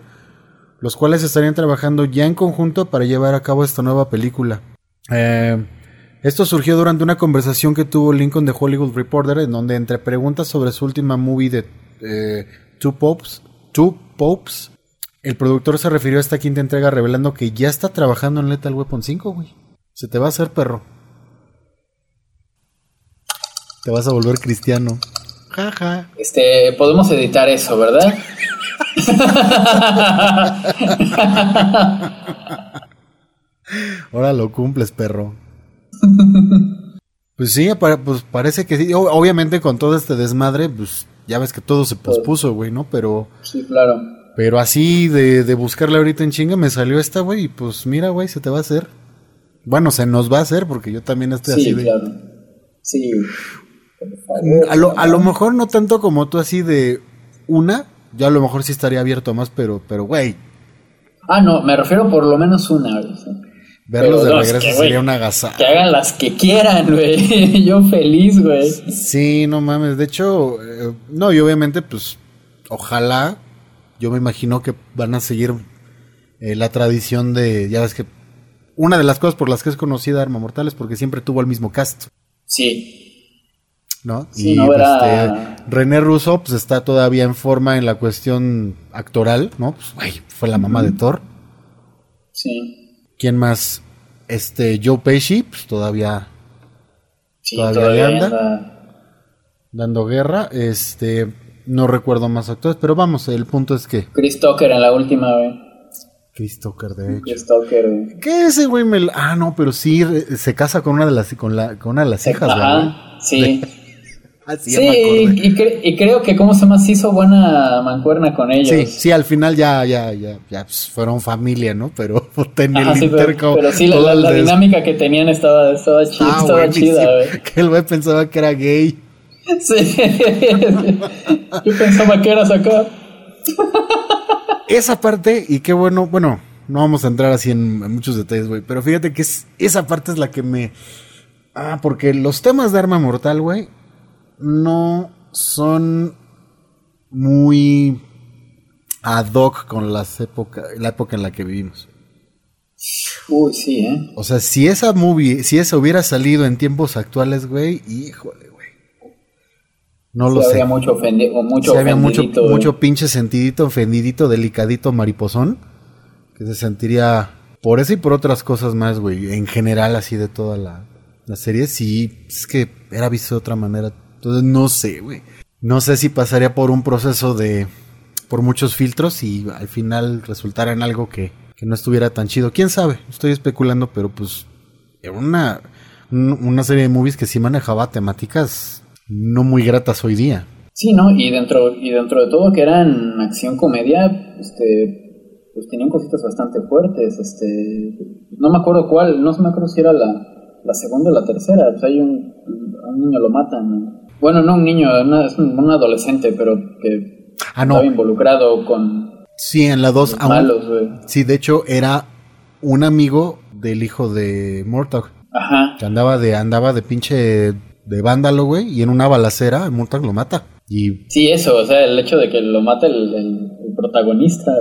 los cuales estarían trabajando ya en conjunto para llevar a cabo esta nueva película. Eh, esto surgió durante una conversación que tuvo Lincoln de Hollywood Reporter, en donde entre preguntas sobre su última movie de eh, Two Popes, Two Popes, el productor se refirió a esta quinta entrega revelando que ya está trabajando en Lethal Weapon 5, güey. Se te va a hacer perro. Te vas a volver cristiano. Jaja. Este, podemos editar eso, ¿verdad? Ahora lo cumples, perro. Pues sí, pues parece que sí. Obviamente con todo este desmadre, pues ya ves que todo se pospuso, güey, ¿no? Pero... Sí, claro. Pero así de, de buscarle ahorita en chinga me salió esta, güey, y pues mira, güey, se te va a hacer. Bueno, se nos va a hacer porque yo también estoy así de... Claro. Sí, a lo, a lo mejor no tanto como tú así de una, yo a lo mejor sí estaría abierto más, pero, pero, güey. Ah, no, me refiero por lo menos una, güey. Verlos de regreso sería una gasa. Que hagan las que quieran, güey. Yo feliz, güey. Sí, no mames. De hecho, eh, no, y obviamente, pues, ojalá yo me imagino que van a seguir eh, la tradición de, ya ves que una de las cosas por las que es conocida Arma Mortal es porque siempre tuvo el mismo cast. Sí. ¿No? y este, René Russo pues está todavía en forma en la cuestión actoral, ¿no? Pues, fue la mamá de Thor. Sí. ¿Quién más? Este, Joe Pesci, pues todavía, todavía, anda, dando guerra. Este, no recuerdo más actores, pero vamos, el punto es que. Chris Tucker en la última, güey. Chris Tucker, de hecho. Chris Tucker, güey. ¿Qué ese güey me.? Ah, no, pero sí, se casa con una de las, con la, con una de las hijas, Ajá, sí. sí, y, y, creo que, ¿cómo se llama? Se hizo buena mancuerna con ellos. Sí, sí, al final ya, ya, ya, ya pues, fueron familia, ¿no? Pero tenía el intercambio. Pero, sí, la, dinámica que tenían estaba, estaba, chida, ah, estaba chida, güey. Que el güey pensaba que era gay. Sí. Yo pensaba que eras acá. Esa parte, y qué bueno, bueno, no vamos a entrar así en, muchos detalles, güey, pero fíjate que es, esa parte es la que me... Ah, porque los temas de arma mortal, güey, no son muy ad hoc con las época, la época en la que vivimos. Uy, sí, ¿eh? O sea, si esa movie, si esa hubiera salido en tiempos actuales, güey, híjole, no lo sé. Había mucho, ofendido, mucho había mucho, mucho pinche sentidito, ofendidito, delicadito, mariposón. Que se sentiría por eso y por otras cosas más, güey. En general, así de toda la, la serie. Sí, es que era visto de otra manera. Entonces, no sé, güey. No sé si pasaría por un proceso de. por muchos filtros y al final resultara en algo que, que no estuviera tan chido. Quién sabe, estoy especulando, pero pues. Era una, una serie de movies que sí manejaba temáticas no muy gratas hoy día. Sí, ¿no? Y dentro, y dentro de todo que eran acción comedia, este, pues tenían cositas bastante fuertes, este, no me acuerdo cuál, no me acuerdo si era la, la segunda o la tercera, pues hay un, un niño lo matan, bueno, no un niño, es un, adolescente, pero que ah, estaba involucrado con... Sí, en la dos malos, Sí, de hecho era un amigo del hijo de Mortog. Ajá. Que andaba de, andaba de pinche de vándalo, güey, y en una balacera Murtag lo mata. Y... Sí, eso, o sea, el hecho de que lo mate el, protagonista.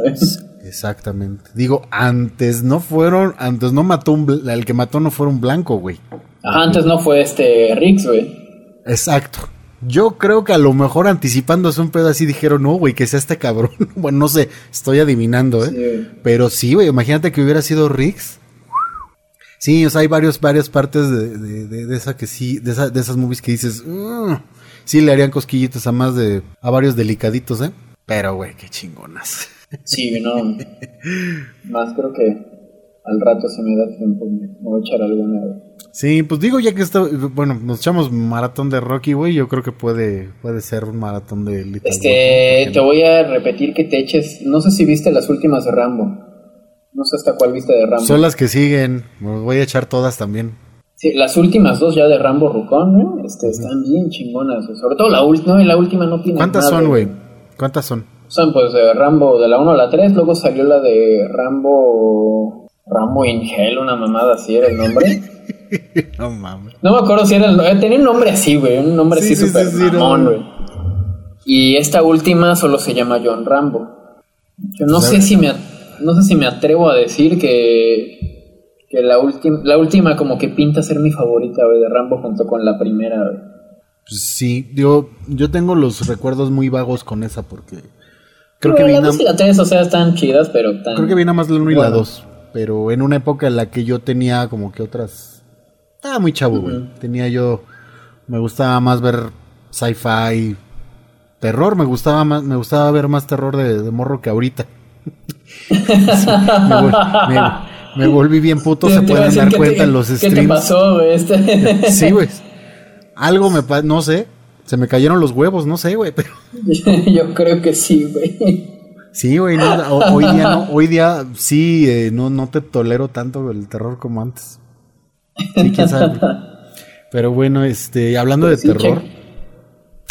Exactamente. Digo, antes no fueron, antes no mató un, el que mató no fue un blanco, güey. Ajá, antes no fue este Rix, güey. Exacto. Yo creo que a lo mejor anticipándose un pedo así dijeron, no, güey, que sea este cabrón. bueno, no sé, estoy adivinando, ¿eh? Pero sí, güey, imagínate que hubiera sido Rix. Sí, o sea, hay varios, varias partes de, de, esa que sí, de, esa, de esas movies que dices, mm", sí le harían cosquillitas a más de, a varios delicaditos, ¿eh? Pero, güey, qué chingonas. Sí, no. más creo que al rato si me da tiempo me voy a echar alguna. Sí, pues digo ya que está, bueno, nos echamos maratón de Rocky, güey, yo creo que puede, puede ser un maratón de Little Este, te voy a repetir que te eches, no sé si viste las últimas de Rambo. No sé hasta cuál viste de Rambo. Son las que siguen. Me voy a echar todas también. Sí, las últimas dos ya de Rambo Rucón, ¿no? Este, Están bien chingonas. Sobre todo la última, no, y la última no tiene ¿Cuántas son, güey? ¿Cuántas son? Sea, pues de Rambo de la 1 a la 3, luego salió la de Rambo. Rambo in Hell, una mamada así era el nombre. no mames. No me acuerdo si era el. eh, Tenía un nombre así, güey. Un nombre Sí, así sí, súper sí, sí, mamón, no. güey. Y esta última solo se llama John Rambo. Yo no sea, sé si me no sé si me atrevo a decir que, que la, última la última como que pinta ser mi favorita, de Rambo junto con la primera. Pues sí, yo, yo tengo los recuerdos muy vagos con esa porque creo que Bueno, vi la nada- 2 y la 3, o sea, están chidas, pero tan... creo que vi nada más la 1 y la Bueno. 2, pero en una época en la que yo tenía como que otras estaba muy chavo, güey. Tenía yo me gustaba más ver sci-fi, terror, me gustaba más me gustaba ver más terror de, de morro que ahorita. Sí, me, vol- me- me volví bien puto, se pueden dar qué cuenta en los ¿Qué streams. te pasó, güey? Este... Sí, güey. Algo me pasó, no sé. Se me cayeron los huevos, no sé, güey. Pero Yo creo que sí, güey. sí, güey. no, hoy día no, hoy día sí, eh, no, no te tolero tanto el terror como antes. Sí, quién sabe. Pero bueno, este, hablando de Sí, terror,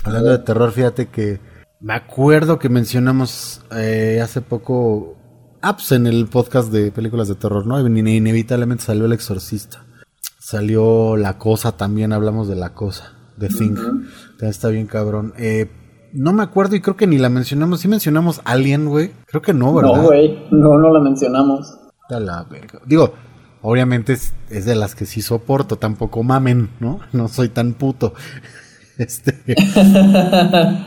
hablando de terror, fíjate que me acuerdo que mencionamos eh, hace poco, pues en el podcast de películas de terror, ¿no? In- inevitablemente salió El Exorcista. Salió La Cosa también, hablamos de La Cosa, de Thing. También Está bien cabrón. Eh, no me acuerdo y creo que ni la mencionamos. Sí mencionamos Alien, güey. Creo que no, ¿verdad? No, güey. No, no la mencionamos. A la verga. Digo, obviamente es, es de las que sí soporto, tampoco mamen, ¿no? No soy tan puto. Este,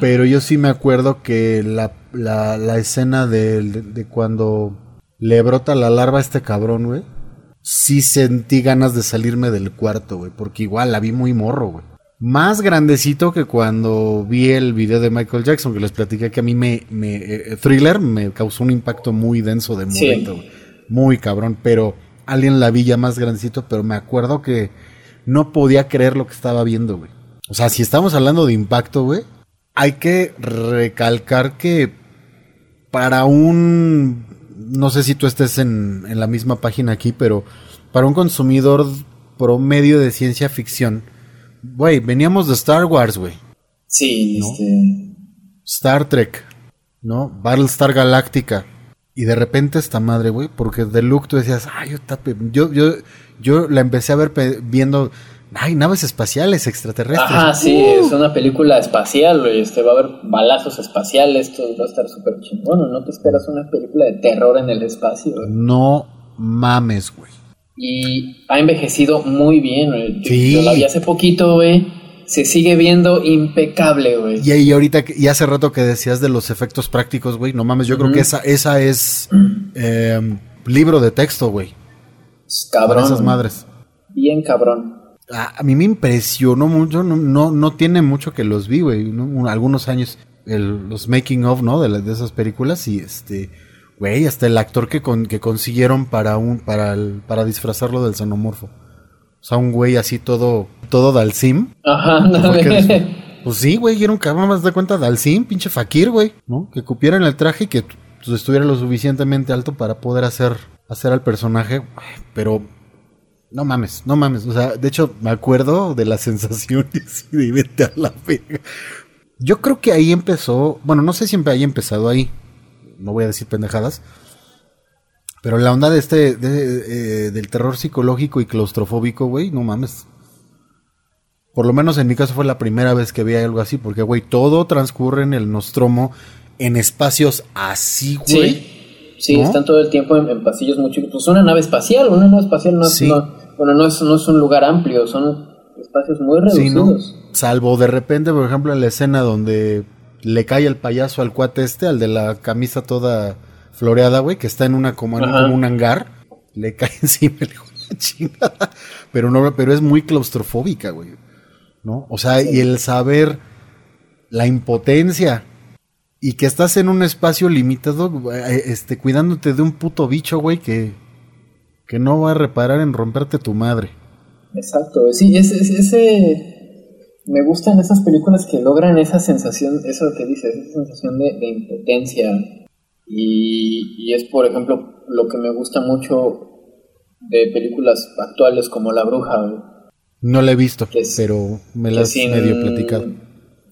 pero yo sí me acuerdo que la, la, la escena de, de- de cuando le brota la larva a este cabrón, güey. Sí sentí ganas de salirme del cuarto, güey, porque igual la vi muy morro, güey. Más grandecito que cuando vi el video de Michael Jackson, que les platiqué que a mí me, me eh, Thriller me causó un impacto muy denso de Sí. momento, güey. Muy cabrón, pero alguien la vi ya más grandecito, pero me acuerdo que no podía creer lo que estaba viendo, güey. O sea, si estamos hablando de impacto, güey, hay que recalcar que para un, no sé si tú estés en, en la misma página aquí, pero para un consumidor promedio de ciencia ficción, güey, veníamos de Star Wars, güey. Sí, ¿No? este... Star Trek, ¿no? Battlestar Galactica. Y de repente esta madre, güey, porque de look tú decías, ay, yo tape. Yo, yo, yo la empecé a ver viendo, ay, naves espaciales extraterrestres. Ajá, sí, es una película espacial, güey. Este, va a haber balazos espaciales, todo va a estar súper chingón. ¿No te esperas una película de terror en el espacio? güey? No mames, güey. Y ha envejecido muy bien, güey. Sí. Yo la vi hace poquito, güey. Se sigue viendo impecable, güey. Y, y ahorita, y hace rato que decías de los efectos prácticos, güey, no mames, yo creo que esa, esa es eh, libro de texto, güey. Para Cabrón. esas madres. Bien cabrón. A, a mí me impresionó mucho, no, no, no tiene mucho que los vi, güey, ¿no? Un- algunos años, el- los making of, ¿no? De, la- de esas películas y este, güey, hasta el actor que, con, que consiguieron para un, para el, para disfrazarlo del xenomorfo. O sea, un güey así todo, todo Dalsim. Ajá, después- pues sí, güey, era un cabrón más de cuenta Dalsim, pinche fakir, güey, ¿no? Que cupieran el traje y que pues, estuviera lo suficientemente alto para poder hacer, hacer al personaje, pero no mames, no mames. O sea, de hecho, me acuerdo de la sensación de vete a la verga. Yo creo que ahí empezó, bueno, no sé si siempre haya empezado ahí, no voy a decir pendejadas, pero la onda de este, de, eh, del terror psicológico y claustrofóbico, güey, no mames. Por lo menos en mi caso fue la primera vez que vi algo así, porque, güey, todo transcurre en el Nostromo en espacios así, güey. Sí, sí, ¿No? están todo el tiempo en, en pasillos muy chicos. Pues una nave espacial, una nave espacial no, Sí. no- bueno, no es, no es un lugar amplio, son espacios muy Sí, ¿no? reducidos. Salvo de repente, por ejemplo, en la escena donde le cae el payaso al cuate este, al de la camisa toda floreada, güey, que está en una como, en como un hangar, le cae encima el hijo de chingada. Pero no, pero es muy claustrofóbica, güey. ¿No? O sea, y el saber la impotencia y que estás en un espacio limitado, eh, este, cuidándote de un puto bicho, güey, que, que no va a reparar en romperte tu madre. Exacto, sí, ese, ese- ese- me gustan esas películas que logran esa sensación, eso que dices, esa sensación de, de impotencia. Y, y es, por ejemplo, lo que me gusta mucho de películas actuales como La Bruja. No la he visto, es- pero me la has medio platicado.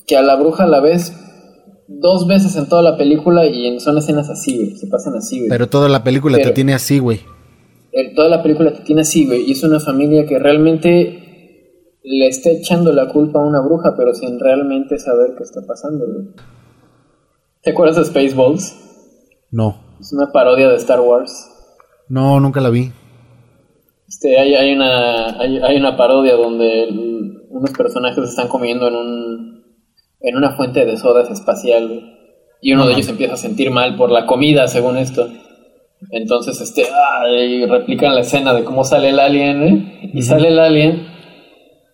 Que a La Bruja la vez dos veces en toda la película y son escenas así, güey. Se pasan así, güey. Pero toda la película te tiene así, güey. Toda la película te tiene así, güey. Y es una familia que realmente le está echando la culpa a una bruja, pero sin realmente saber qué está pasando, güey. ¿Te acuerdas de Spaceballs? No. Es una parodia de Star Wars. No, nunca la vi. Este, hay, hay una, hay, hay una parodia donde unos personajes están comiendo en un en una fuente de sodas espacial y uno de ellos empieza a sentir mal por la comida, según esto. Entonces, este, ay, replican la escena de cómo sale el alien, ¿eh? Y sale el alien,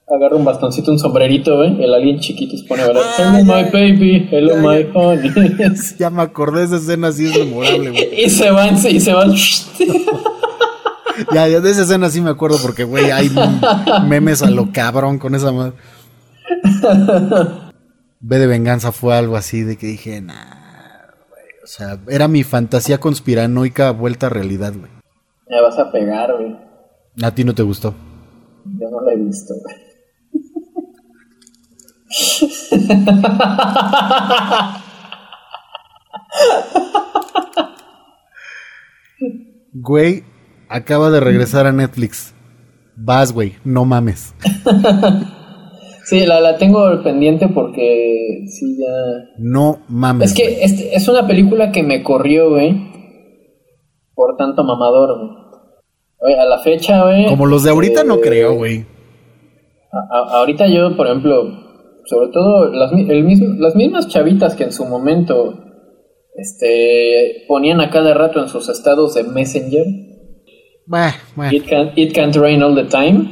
agarra un bastoncito, un sombrerito, ¿eh? El alien chiquito se pone a ver, hello my baby, hello my honey. ya me acordé de esa escena, sí es memorable, güey. y se van, y se van. ya, ya, de esa escena sí me acuerdo porque, güey, hay memes a lo cabrón con esa madre. B de Venganza fue algo así de que dije, nah. O sea, era mi fantasía conspiranoica vuelta a realidad, güey. Me vas a pegar, güey. A ti no te gustó. Yo no la he visto, güey. Güey, acaba de regresar a Netflix. Vas, güey, no mames. Sí, la, la tengo pendiente porque sí ya... No mames. Es que este, es una película que me corrió, güey. Por tanto mamador, güey. A la fecha, güey. Como los de ahorita no este, creo, güey. ahorita yo, por ejemplo, sobre todo las, el mismo, las mismas chavitas que en su momento este, ponían a cada rato en sus estados de Messenger. Bah, bueno. It, it can't rain all the time.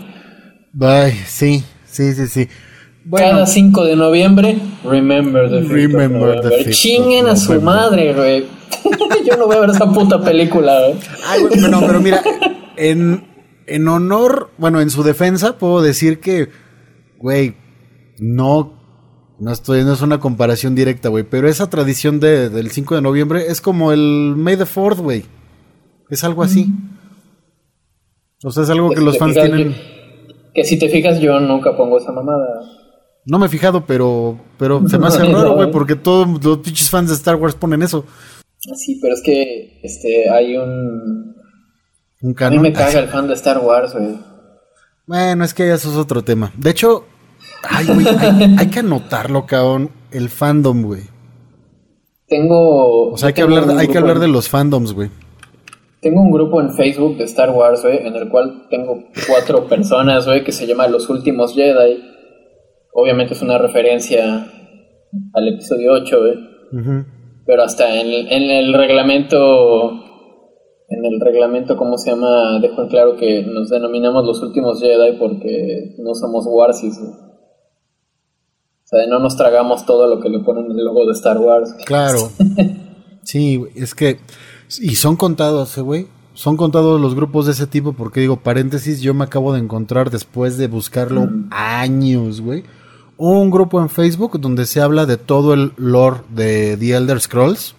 Bye, sí, Sí, sí, sí. Cada 5 de noviembre, remember the remember the Chinguen a su madre, güey. Yo no voy a ver esa puta película, güey. Ay, güey, pero mira, en, en honor, bueno, en su defensa, puedo decir que, güey, no, no estoy, no es una comparación directa, güey, pero esa tradición de, del 5 de noviembre es como el May the 4th, güey. Es algo así. O sea, es algo que los fans tienen que si te fijas, yo nunca pongo esa mamada. No me he fijado, pero, pero se me hace raro, güey, porque todos los pinches fans de Star Wars ponen eso. Sí, pero es que este hay un. Un canon. A mí me caga el fan de Star Wars, güey. Bueno, es que eso es otro tema. De hecho, ay, güey, hay, hay, que anotarlo, cabrón. El fandom, güey. Tengo. O sea, hay que, hablar, hay que hablar de los fandoms, güey. Tengo un grupo en Facebook de Star Wars, güey, en el cual tengo cuatro personas, güey, que se llama Los Últimos Jedi. Obviamente es una referencia al episodio 8, güey. Pero hasta en, el reglamento, en el reglamento, ¿cómo se llama? Dejo en claro que nos denominamos Los Últimos Jedi porque no somos Warsis, O sea, no nos tragamos todo lo que le ponen en el logo de Star Wars. Claro. sí, es que y son contados, eh, güey. Son contados los grupos de ese tipo porque digo, paréntesis, yo me acabo de encontrar después de buscarlo años, güey. Un grupo en Facebook donde se habla de todo el lore de The Elder Scrolls,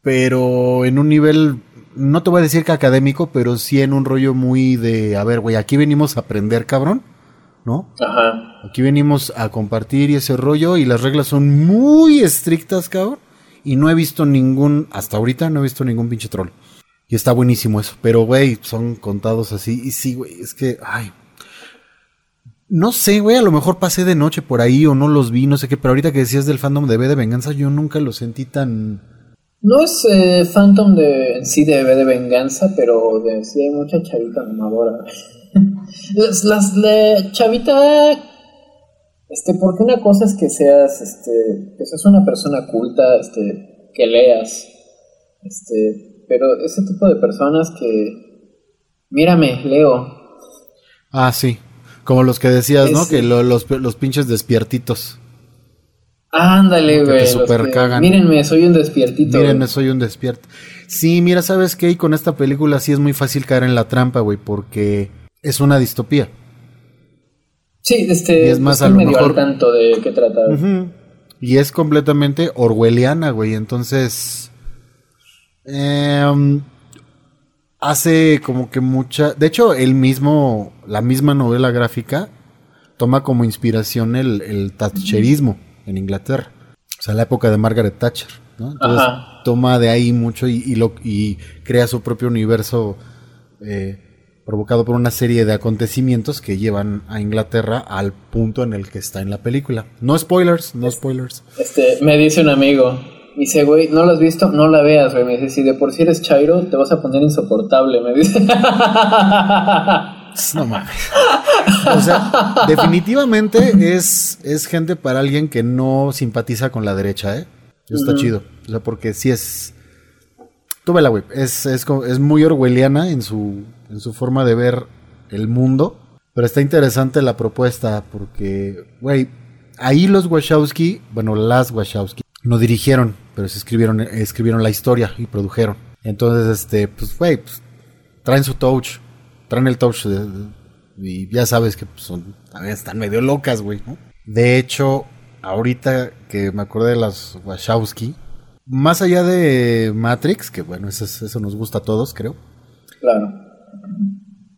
pero en un nivel, no te voy a decir que académico, pero sí en un rollo muy de, a ver, güey, aquí venimos a aprender, cabrón, ¿no? Ajá. Aquí venimos a compartir y ese rollo y las reglas son muy estrictas, cabrón. Y no he visto ningún, hasta ahorita no he visto ningún pinche troll. Y está buenísimo eso. Pero, güey, son contados así. Y sí, güey, es que, ay. No sé, güey, a lo mejor pasé de noche por ahí o no los vi, no sé qué. Pero ahorita que decías del fandom de B de Venganza, yo nunca lo sentí tan... No es eh, Phantom de, en sí de B de Venganza, pero de, sí hay mucha chavita mamadora. las, las de chavita este, porque una cosa es que seas, este, que seas una persona culta, este, que leas, este, pero ese tipo de personas que, mírame, leo. Ah, sí, como los que decías, ¿no? Que los, los pinches despiertitos. Ándale, güey. super cagan. Mírenme, soy un despiertito. Mírenme, soy un despierto. Sí, mira, ¿sabes qué? Y con esta película sí es muy fácil caer en la trampa, güey, porque es una distopía. Sí, este, es más medio al tanto de qué trata. Y es completamente orwelliana, güey. Entonces, em, hace como que mucha... De hecho, el mismo, la misma novela gráfica toma como inspiración el, el thatcherismo en Inglaterra. O sea, la época de Margaret Thatcher, ¿no? Entonces toma de ahí mucho y, lo, y crea su propio universo eh, provocado por una serie de acontecimientos que llevan a Inglaterra al punto en el que está en la película. No spoilers, no spoilers. Este, me dice un amigo, dice, güey, ¿no lo has visto? No la veas, güey. Me dice, si de por sí eres Chairo, te vas a poner insoportable, me dice. No mames. O sea, definitivamente es, es gente para alguien que no simpatiza con la derecha, ¿eh? Está chido. O sea, porque sí es. Tú vela, güey. Es, es, es muy orwelliana en su, en su forma de ver el mundo. Pero está interesante la propuesta porque, güey, ahí los Wachowski, bueno, las Wachowski, no dirigieron, pero se escribieron, escribieron la historia y produjeron. Entonces, este, pues, güey, pues, traen su touch traen el touch y ya sabes que pues, son, están medio locas, güey, De hecho, ahorita que me acordé de las Wachowski, más allá de Matrix, que bueno, eso, eso nos gusta a todos, creo. Claro.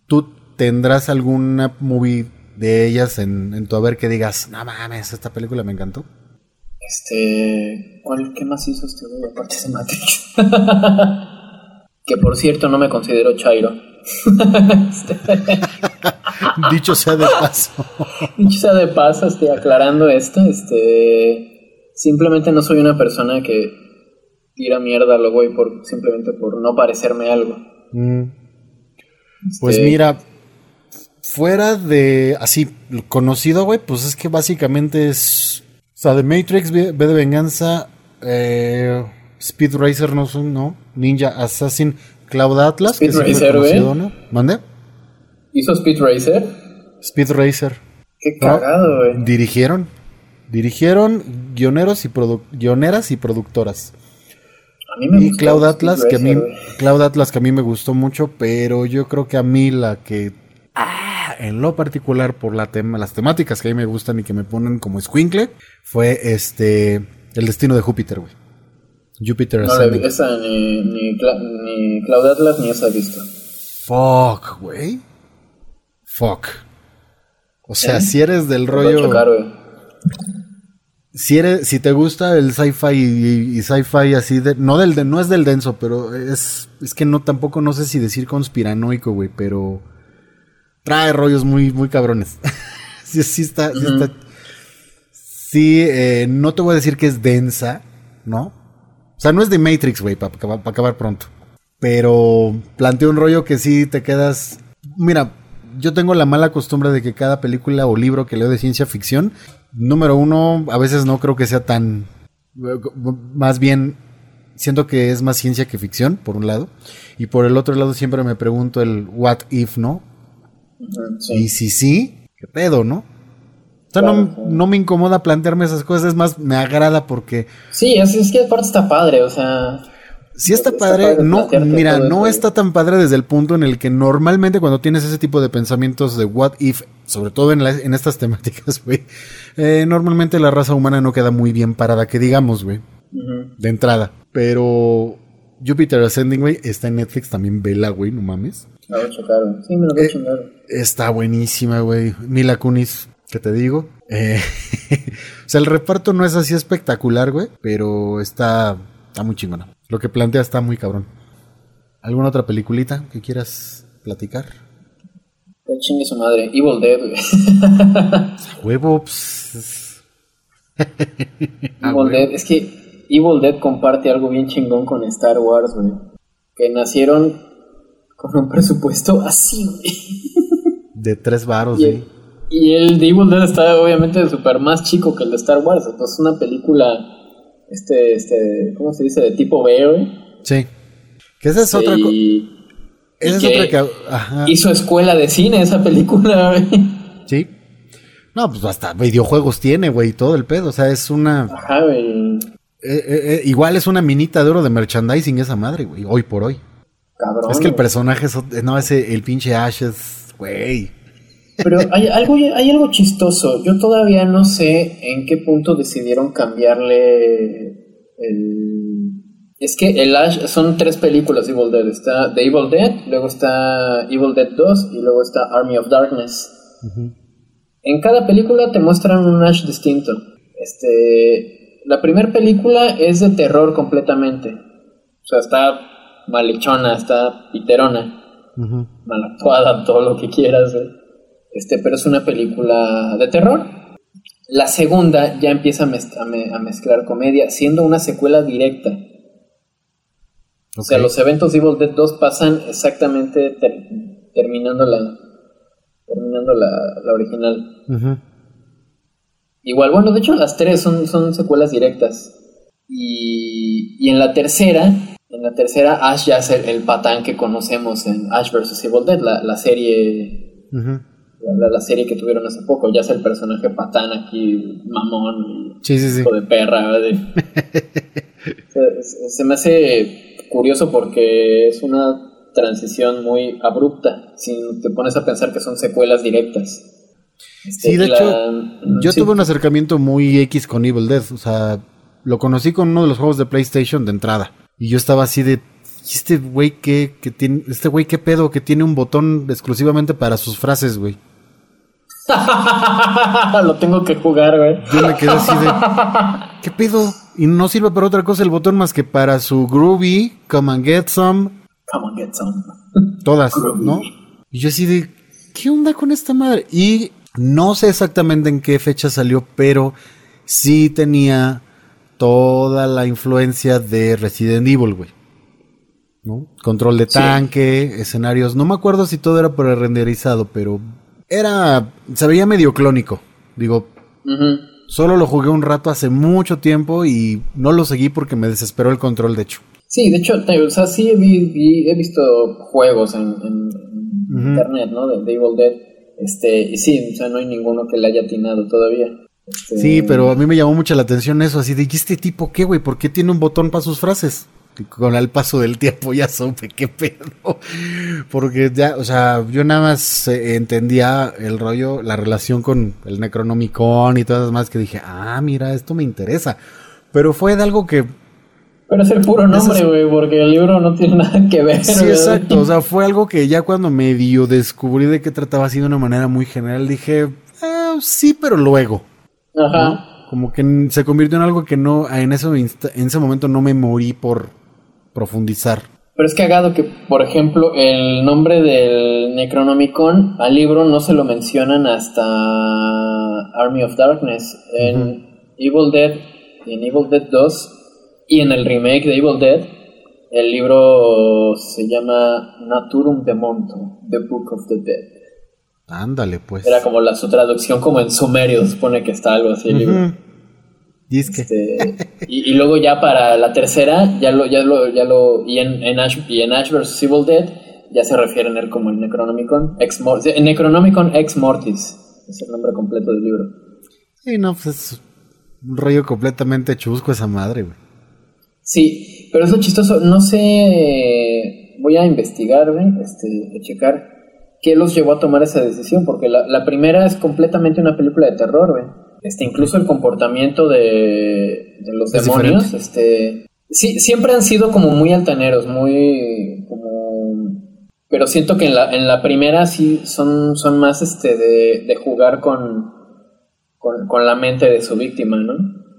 ¿Tú tendrás alguna movie de ellas en, en tu haber que digas, no mames, esta película me encantó? Este. ¿Cuál, ¿Qué más hizo este güey aparte de Matrix? que por cierto no me considero Chairo. Dicho sea de paso. Dicho sea de paso, estoy aclarando esto. Este, simplemente no soy una persona que tira mierda a lo güey por, simplemente por no parecerme algo. Mm. Pues mira, fuera de así conocido, güey, pues es que básicamente es. O sea, de Matrix, B, de Venganza, eh, Speed Racer, no, no, Ninja Assassin, Cloud Atlas. Speed Racer, güey. ¿Mande? ¿Hizo Speed Racer? Speed Racer. Qué cagado, güey. Dirigieron. Dirigieron guioneros y guioneras y productoras. A mí me y Cloud Atlas, que a mí, Cloud Atlas que a mí me gustó mucho, pero yo creo que a mí la que ah, en lo particular por la tema, las temáticas que a mí me gustan y que me ponen como squinkle, fue este El destino de Júpiter, güey. Jupiter No, esa ni, ni, ni Cloud Atlas ni esa he visto. Fuck, güey. Fuck. O sea, ¿Eh? si eres del rollo. Si eres, si te gusta el sci-fi y, sci-fi así de, no del de, no es del denso, pero es, es que no tampoco no sé si decir conspiranoico, güey, pero trae rollos muy, muy cabrones. sí, sí está, sí está. Sí, eh, no te voy a decir que es densa, ¿no? O sea, no es de Matrix, güey, para acabar pronto. Pero plantea un rollo que sí te quedas. Mira, yo tengo la mala costumbre de que cada película o libro que leo de ciencia ficción, número uno, a veces no creo que sea tan. Más bien, siento que es más ciencia que ficción, por un lado. Y por el otro lado, siempre me pregunto el what if, ¿no? Y si sí, ¿qué pedo, no? O sea, no, me incomoda plantearme esas cosas, es más, me agrada porque... Sí, es, es que aparte está padre, o sea... Sí está, padre, no, mira, no está tan padre desde el punto en el que normalmente cuando tienes ese tipo de pensamientos de what if, sobre todo en, en estas temáticas, güey, eh, normalmente la raza humana no queda muy bien parada, que digamos, güey, de entrada. Pero Jupiter Ascending, güey, está en Netflix, también vela, güey, no mames. Sí, me lo voy a eh, Está buenísima, güey. Mila Kunis, ¿Qué te digo? Eh, o sea, el reparto no es así espectacular, güey, pero está, está muy chingona. Lo que plantea está muy cabrón. ¿Alguna otra peliculita que quieras platicar? Que chingue su madre. Evil Dead. Huevo, pues, Evil Dead, es que Evil Dead comparte algo bien chingón con Star Wars, güey. Que nacieron con un presupuesto así, güey. De tres varos, güey. Y el de Evil Dead está obviamente súper más chico que el de Star Wars. Entonces es una película, este, este, ¿cómo se dice? De tipo B, güey. Sí. Que esa es otra cosa. Esa es otra que... Hizo escuela de cine esa película, güey. Sí. No, pues hasta videojuegos tiene, güey, todo el pedo. O sea, es una... Ajá, güey. Eh, eh, eh, igual es una minita de oro de merchandising esa madre, güey, hoy por hoy. Cabrón. Es que el personaje, es, no, ese, el pinche Ash es, güey. Pero hay algo, hay algo chistoso. Yo todavía no sé en qué punto decidieron cambiarle el... Es que el Ash son tres películas de Evil Dead. Está The Evil Dead, luego está Evil Dead 2 y luego está Army of Darkness. En cada película te muestran un Ash distinto. Este, la primera película es de terror completamente. O sea, está malhechona, está piterona, mal actuada, todo lo que quieras, Este, pero es una película de terror. La segunda ya empieza a, mezclar comedia, siendo una secuela directa. O sea, los eventos de Evil Dead 2 pasan exactamente terminando la terminando la, original. Igual, bueno, de hecho las tres son, son secuelas directas. Y, y en la tercera, en la tercera Ash ya es el, patán que conocemos en Ash vs. Evil Dead, la, serie... La, serie que tuvieron hace poco, ya es el personaje patán aquí, mamón, sí, sí, hijo de perra. se, me hace curioso porque es una transición muy abrupta, si te pones a pensar que son secuelas directas. Este, sí, de hecho, yo tuve un acercamiento muy X con Evil Dead, o sea, lo conocí con uno de los juegos de PlayStation de entrada. Y yo estaba así de, este güey que, que tiene, este güey qué pedo, que tiene un botón exclusivamente para sus frases, güey. Lo tengo que jugar, güey. Yo me quedé así de, ¿qué pedo? Y no sirve para otra cosa el botón más que para su groovy, come and get some. Come and get some. Todas, ¿no? Y yo así de, ¿qué onda con esta madre? Y no sé exactamente en qué fecha salió, pero sí tenía toda la influencia de Resident Evil, güey. ¿No? Control de tanque, escenarios. No me acuerdo si todo era por el renderizado, pero era. Se veía medio clónico. Digo. Solo lo jugué un rato hace mucho tiempo y no lo seguí porque me desesperó el control, de hecho. Sí, de hecho, o sea, sí he visto juegos en, internet, ¿no? De, de, Evil Dead. Este, y sí, o sea, no hay ninguno que le haya atinado todavía. Este, sí, pero a mí me llamó mucho la atención eso, así de, ¿y este tipo qué, güey? ¿Por qué tiene un botón para sus frases? Con el paso del tiempo ya supe qué pedo. Porque ya, o sea, yo nada más eh, entendía el rollo, la relación con el Necronomicon y todas las más que dije, ah, mira, esto me interesa. Pero fue de algo que... Pero es el puro nombre, güey, porque el libro no tiene nada que ver. Sí, exacto. O sea, fue algo que ya cuando medio descubrí de qué trataba así de una manera muy general, dije, eh, sí, pero luego. Ajá. Como que se convirtió en algo que no, en ese, en ese momento no me morí por profundizar. Pero es cagado que, por ejemplo, el nombre del Necronomicon al libro no se lo mencionan hasta Army of Darkness. En Evil Dead, en Evil Dead 2 y en el remake de Evil Dead, el libro se llama Naturum de Monto, The Book of the Dead. Ándale, pues. Era como la su traducción como en sumerio, supone que está algo así el libro. Este, y, luego ya para la tercera, ya lo, ya lo, ya lo, y en, en Ash, y en Ash vs. Evil Dead, ya se refieren a él como el Necronomicon Ex Mortis. Necronomicon Ex Mortis, es el nombre completo del libro. Sí, no, pues es un rollo completamente chusco esa madre, güey. Sí, pero es lo chistoso, no sé, voy a investigar, güey, este, a checar qué los llevó a tomar esa decisión, porque la, la primera es completamente una película de terror, güey. Este, incluso el comportamiento de, los demonios, este, sí, siempre han sido como muy altaneros, muy como, pero siento que en la, en la primera sí son, son más este de, jugar con, con, la mente de su víctima, ¿no?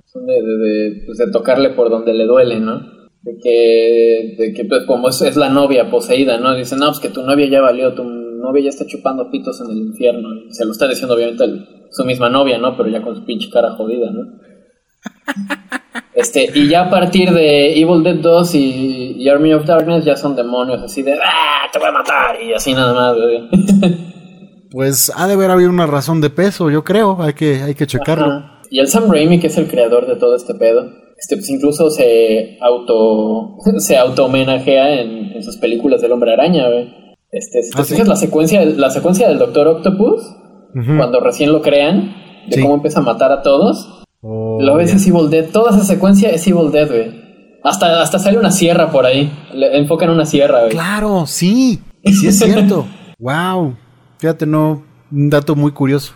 Son de, de, pues de tocarle por donde le duele, ¿no? De que, de que pues como es, es, la novia poseída, ¿no? Dicen, no, pues que tu novia ya valió, tu novia ya está chupando pitos en el infierno. se lo está diciendo obviamente su misma novia, ¿no? Pero ya con su pinche cara jodida, ¿no? Este, y ya a partir de Evil Dead 2 y, Army of Darkness ya son demonios así de ¡Ah! te voy a matar y así nada más, Pues ha de haber habido una razón de peso, yo creo, hay que, hay que checarlo. Y el Sam Raimi, que es el creador de todo este pedo, este, pues incluso se auto se auto homenajea en, sus películas del hombre araña, güey. Este, si te ¿Ah, la secuencia, la secuencia del Doctor Octopus, cuando recién lo crean, de cómo empieza a matar a todos, oh, lo ves es Evil Dead. Toda esa secuencia es Evil Dead, güey. Hasta, hasta sale una sierra por ahí. Le enfocan una sierra, güey. Claro, sí. Sí es cierto. wow. Fíjate, no. Un dato muy curioso.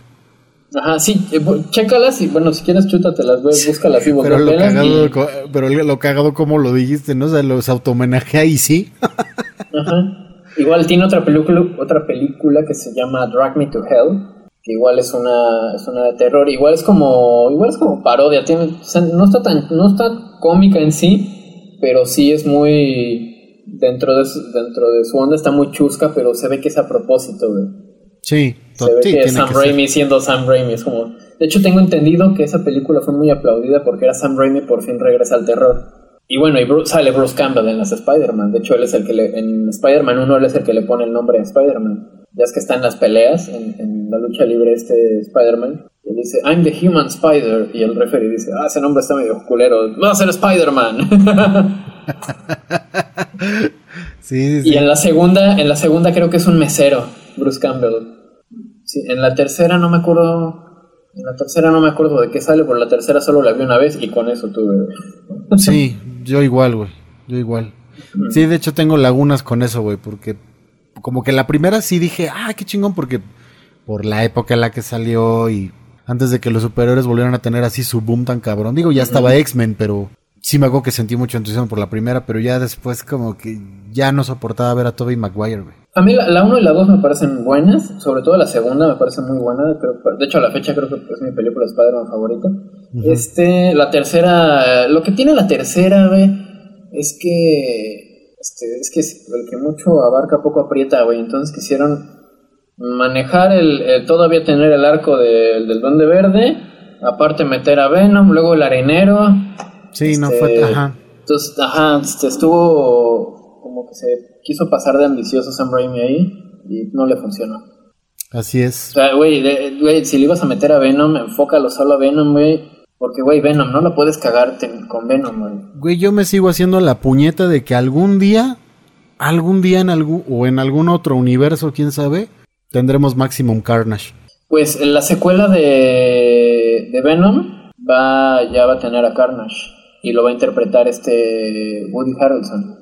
Ajá, sí, eh, chécalas y bueno, si quieres chútatelas, güey, búscalas y pero lo cagado, Pero lo cagado como lo dijiste, ¿no? O sea, los automenajea y sí. Ajá. Igual tiene otra película, otra película que se llama Drag Me to Hell, que igual es una, es una de terror, igual es como, igual es como parodia, tiene, no está tan, no está cómica en sí, pero sí es muy dentro de su, dentro de su onda está muy chusca, pero se ve que es a propósito, güey. Sí, se ve que es Sam Raimi siendo Sam Raimi, es como, de hecho tengo entendido que esa película fue muy aplaudida porque era Sam Raimi por fin regresa al terror. Y bueno, y sale Bruce Campbell en las Spider-Man. De hecho, él es el que le, en Spider-Man 1 él es el que le pone el nombre a Spider-Man. Ya es que está en las peleas, en, la lucha libre este Spider-Man. Y dice, I'm the human spider. Y el referee dice, ah, ese nombre está medio culero. Va a ser Spider-Man. sí, sí, Y en la segunda, en la segunda creo que es un mesero, Bruce Campbell. Sí, en la tercera no me acuerdo en la tercera no me acuerdo de qué sale, por la tercera solo la vi una vez y con eso tuve. Sí, yo igual, güey. Yo igual. Sí, de hecho tengo lagunas con eso, güey, porque como que la primera sí dije, ah, qué chingón, porque por la época en la que salió y antes de que los superiores volvieran a tener así su boom tan cabrón. Digo, ya estaba X-Men, pero sí me acuerdo que sentí mucho entusiasmo por la primera, pero ya después como que ya no soportaba ver a Tobey Maguire, güey. A mí la 1 y la 2 me parecen buenas, sobre todo la segunda me parece muy buena, de hecho a la fecha creo que es mi película de Spider-Man favorita. Este, la tercera, lo que tiene la tercera, güey, es que, este, es que el que mucho abarca poco aprieta, güey, entonces quisieron manejar el, todavía tener el arco del Duende Verde, aparte meter a Venom, luego el arenero. Sí, no fue, este, ajá. Entonces, ajá, este, estuvo como que se quiso pasar de ambicioso Sam Raimi ahí y no le funcionó. Así es. O sea, güey, si le ibas a meter a Venom, enfócalo solo a Venom, güey. Porque, güey, Venom, no lo puedes cagarte con Venom, güey. Güey, yo me sigo haciendo la puñeta de que algún día, algún día en algún, o en algún otro universo, quién sabe, tendremos Maximum Carnage. Pues la secuela de, de Venom va, ya va a tener a Carnage. Y lo va a interpretar este Woody Harrelson.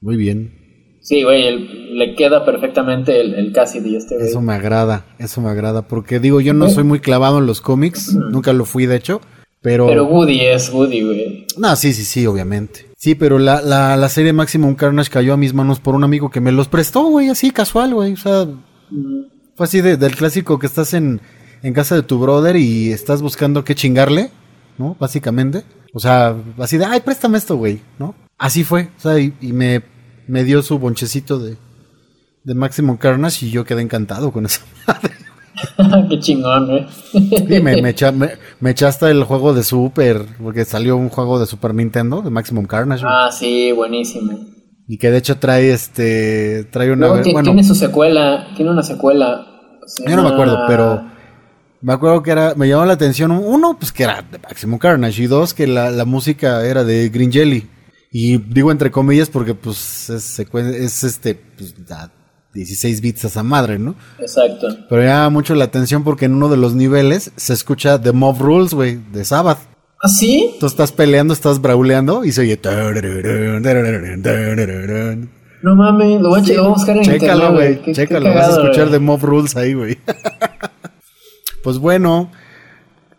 Muy bien. Sí, güey, le queda perfectamente el, el Cassidy este Eso me agrada, eso me agrada, porque digo, yo no soy muy clavado en los cómics, nunca lo fui de hecho, pero... Pero Woody es Woody, güey. No, sí, sí, sí, obviamente. Sí, pero la, la, la serie Maximum Carnage cayó a mis manos por un amigo que me los prestó, güey, así casual, güey, o sea... Fue así del clásico que estás en, en casa de tu brother y estás buscando qué chingarle, ¿no? Básicamente. O sea, así de, ay, préstame esto, güey, ¿no? Así fue, o sea, y, me, me, dio su bonchecito de, de Maximum Carnage y yo quedé encantado con esa madre. Qué chingón, ¿eh? Sí, me, me, echaste el juego de Super, porque salió un juego de Super Nintendo, de Maximum Carnage. Ah, sí, buenísimo. Y que de hecho trae este, trae una... bueno, tiene su secuela, tiene una secuela. Yo no me acuerdo, pero me acuerdo que era, me llamó la atención, uno, pues que era de Maximum Carnage, y dos, que la, la música era de Green Jelly. Y digo entre comillas porque pues es, es este, pues, 16 bits a esa madre, ¿no? Exacto. Pero llama mucho la atención porque en uno de los niveles se escucha The Mob Rules, güey, de Sabbath. ¿Ah, sí? Tú estás peleando, estás brauleando y se oye... No mames, lo voy a, buscar en Chécalo, güey. Chécalo, vas a escuchar The Mob Rules ahí, güey. pues bueno,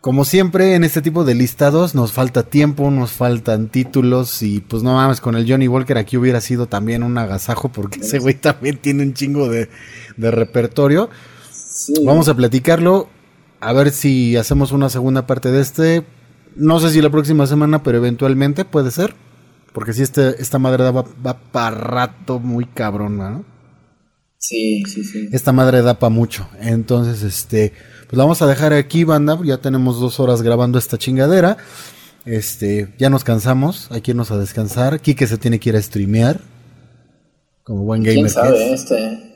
como siempre, en este tipo de listados nos falta tiempo, nos faltan títulos y pues no mames, con el Johnny Walker aquí hubiera sido también un agasajo porque ese güey también tiene un chingo de, repertorio. Vamos a platicarlo, a ver si hacemos una segunda parte de este. No sé si la próxima semana, pero eventualmente puede ser. Porque si este, esta madre va, va para rato muy cabrón, ¿no? Sí, sí, sí. Esta madre da para mucho. Entonces, este, pues la vamos a dejar aquí, banda. Ya tenemos dos horas grabando esta chingadera. Este, ya nos cansamos, hay que irnos a descansar. Kike se tiene que ir a streamear. Como buen gamer. ¿Quién sabe, este?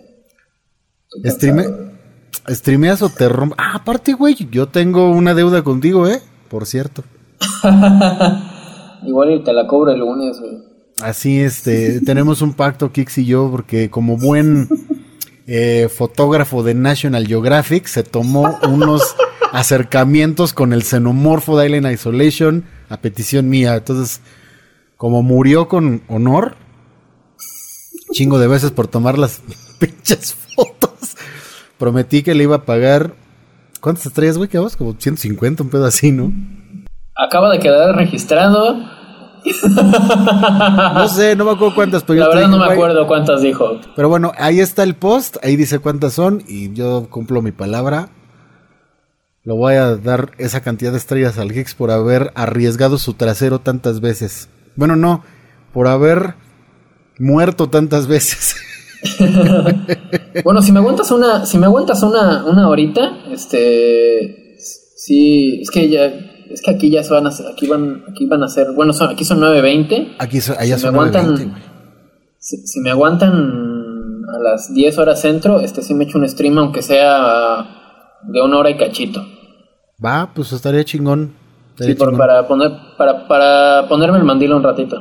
Streame, ¿Streameas o te rompes? Ah, aparte, güey, yo tengo una deuda contigo, ¿eh? Por cierto. Igual y te la cobro el lunes, güey. Así, este, tenemos un pacto, Kix y yo, porque como buen eh, fotógrafo de National Geographic, se tomó unos acercamientos con el xenomorfo de Island Isolation a petición mía. Entonces, como murió con honor, chingo de veces por tomar las pinches fotos, prometí que le iba a pagar. ¿Cuántas estrellas, güey? ¿Qué vamos? Como 150, un pedo así, ¿no? Acaba de quedar registrado no sé, no me acuerdo cuántas, pero La verdad no me acuerdo cuántas dijo. Pero bueno, ahí está el post, ahí dice cuántas son y yo cumplo mi palabra. Lo voy a dar esa cantidad de estrellas al Geeks por haber arriesgado su trasero tantas veces. Bueno, no, por haber muerto tantas veces. bueno, si me aguantas una, si me aguantas una, una horita, este, sí, es que ya, es que aquí ya se van a, aquí van, aquí van a ser, bueno, son, aquí son 9.20. Aquí allá si son me aguantan, si, me aguantan a las 10 horas centro, este sí me echo un stream, aunque sea de una hora y cachito. Va, pues estaría chingón. sí, para poner, para, para ponerme el mandil un ratito.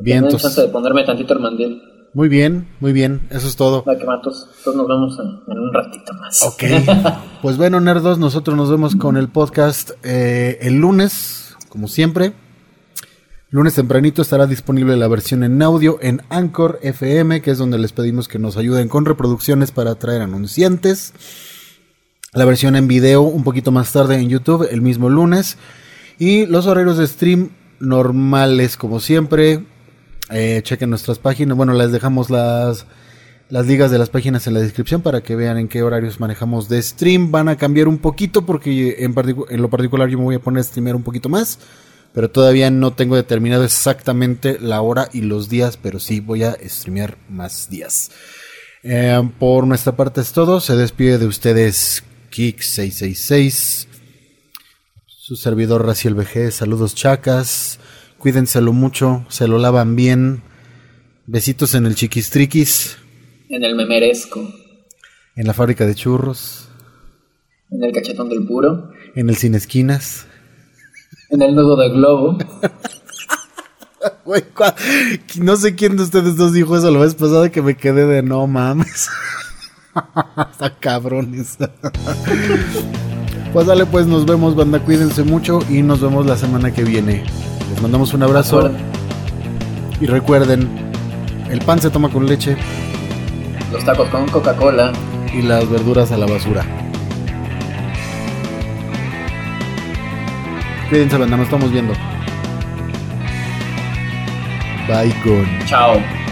Bien, entonces. de ponerme tantito el mandil. Muy bien, muy bien, eso es todo. que matos, todos nos vemos en, un ratito más. Ok, pues bueno, nerdos, nosotros nos vemos con el podcast eh, el lunes, como siempre. Lunes tempranito estará disponible la versión en audio en Anchor FM, que es donde les pedimos que nos ayuden con reproducciones para atraer anunciantes. La versión en video un poquito más tarde en YouTube, el mismo lunes. Y los horarios de stream normales, como siempre, eh, chequen nuestras páginas. Bueno, les dejamos las, las ligas de las páginas en la descripción para que vean en qué horarios manejamos de stream. Van a cambiar un poquito porque en, lo particular yo me voy a poner a streamear un poquito más. Pero todavía no tengo determinado exactamente la hora y los días, pero sí voy a streamear más días. Eh, por nuestra parte es todo. Se despide de ustedes Kik666. Su servidor Raciel VG. Saludos chacas. Cuídenselo mucho, se lo lavan bien. Besitos en el chiquistriquis. En el memeresco. En la fábrica de churros. En el cachetón del puro. En el sin esquinas. En el nudo del globo. no sé quién de ustedes dos dijo eso la vez pasada que me quedé de no mames. Está cabrones. pues dale, pues nos vemos, banda. Cuídense mucho y nos vemos la semana que viene. Les mandamos un abrazo. Y recuerden, el pan se toma con leche. Los tacos con Coca-Cola. Y las verduras a la basura. Cuídense, banda, nos estamos viendo. Bye, gone. Chao.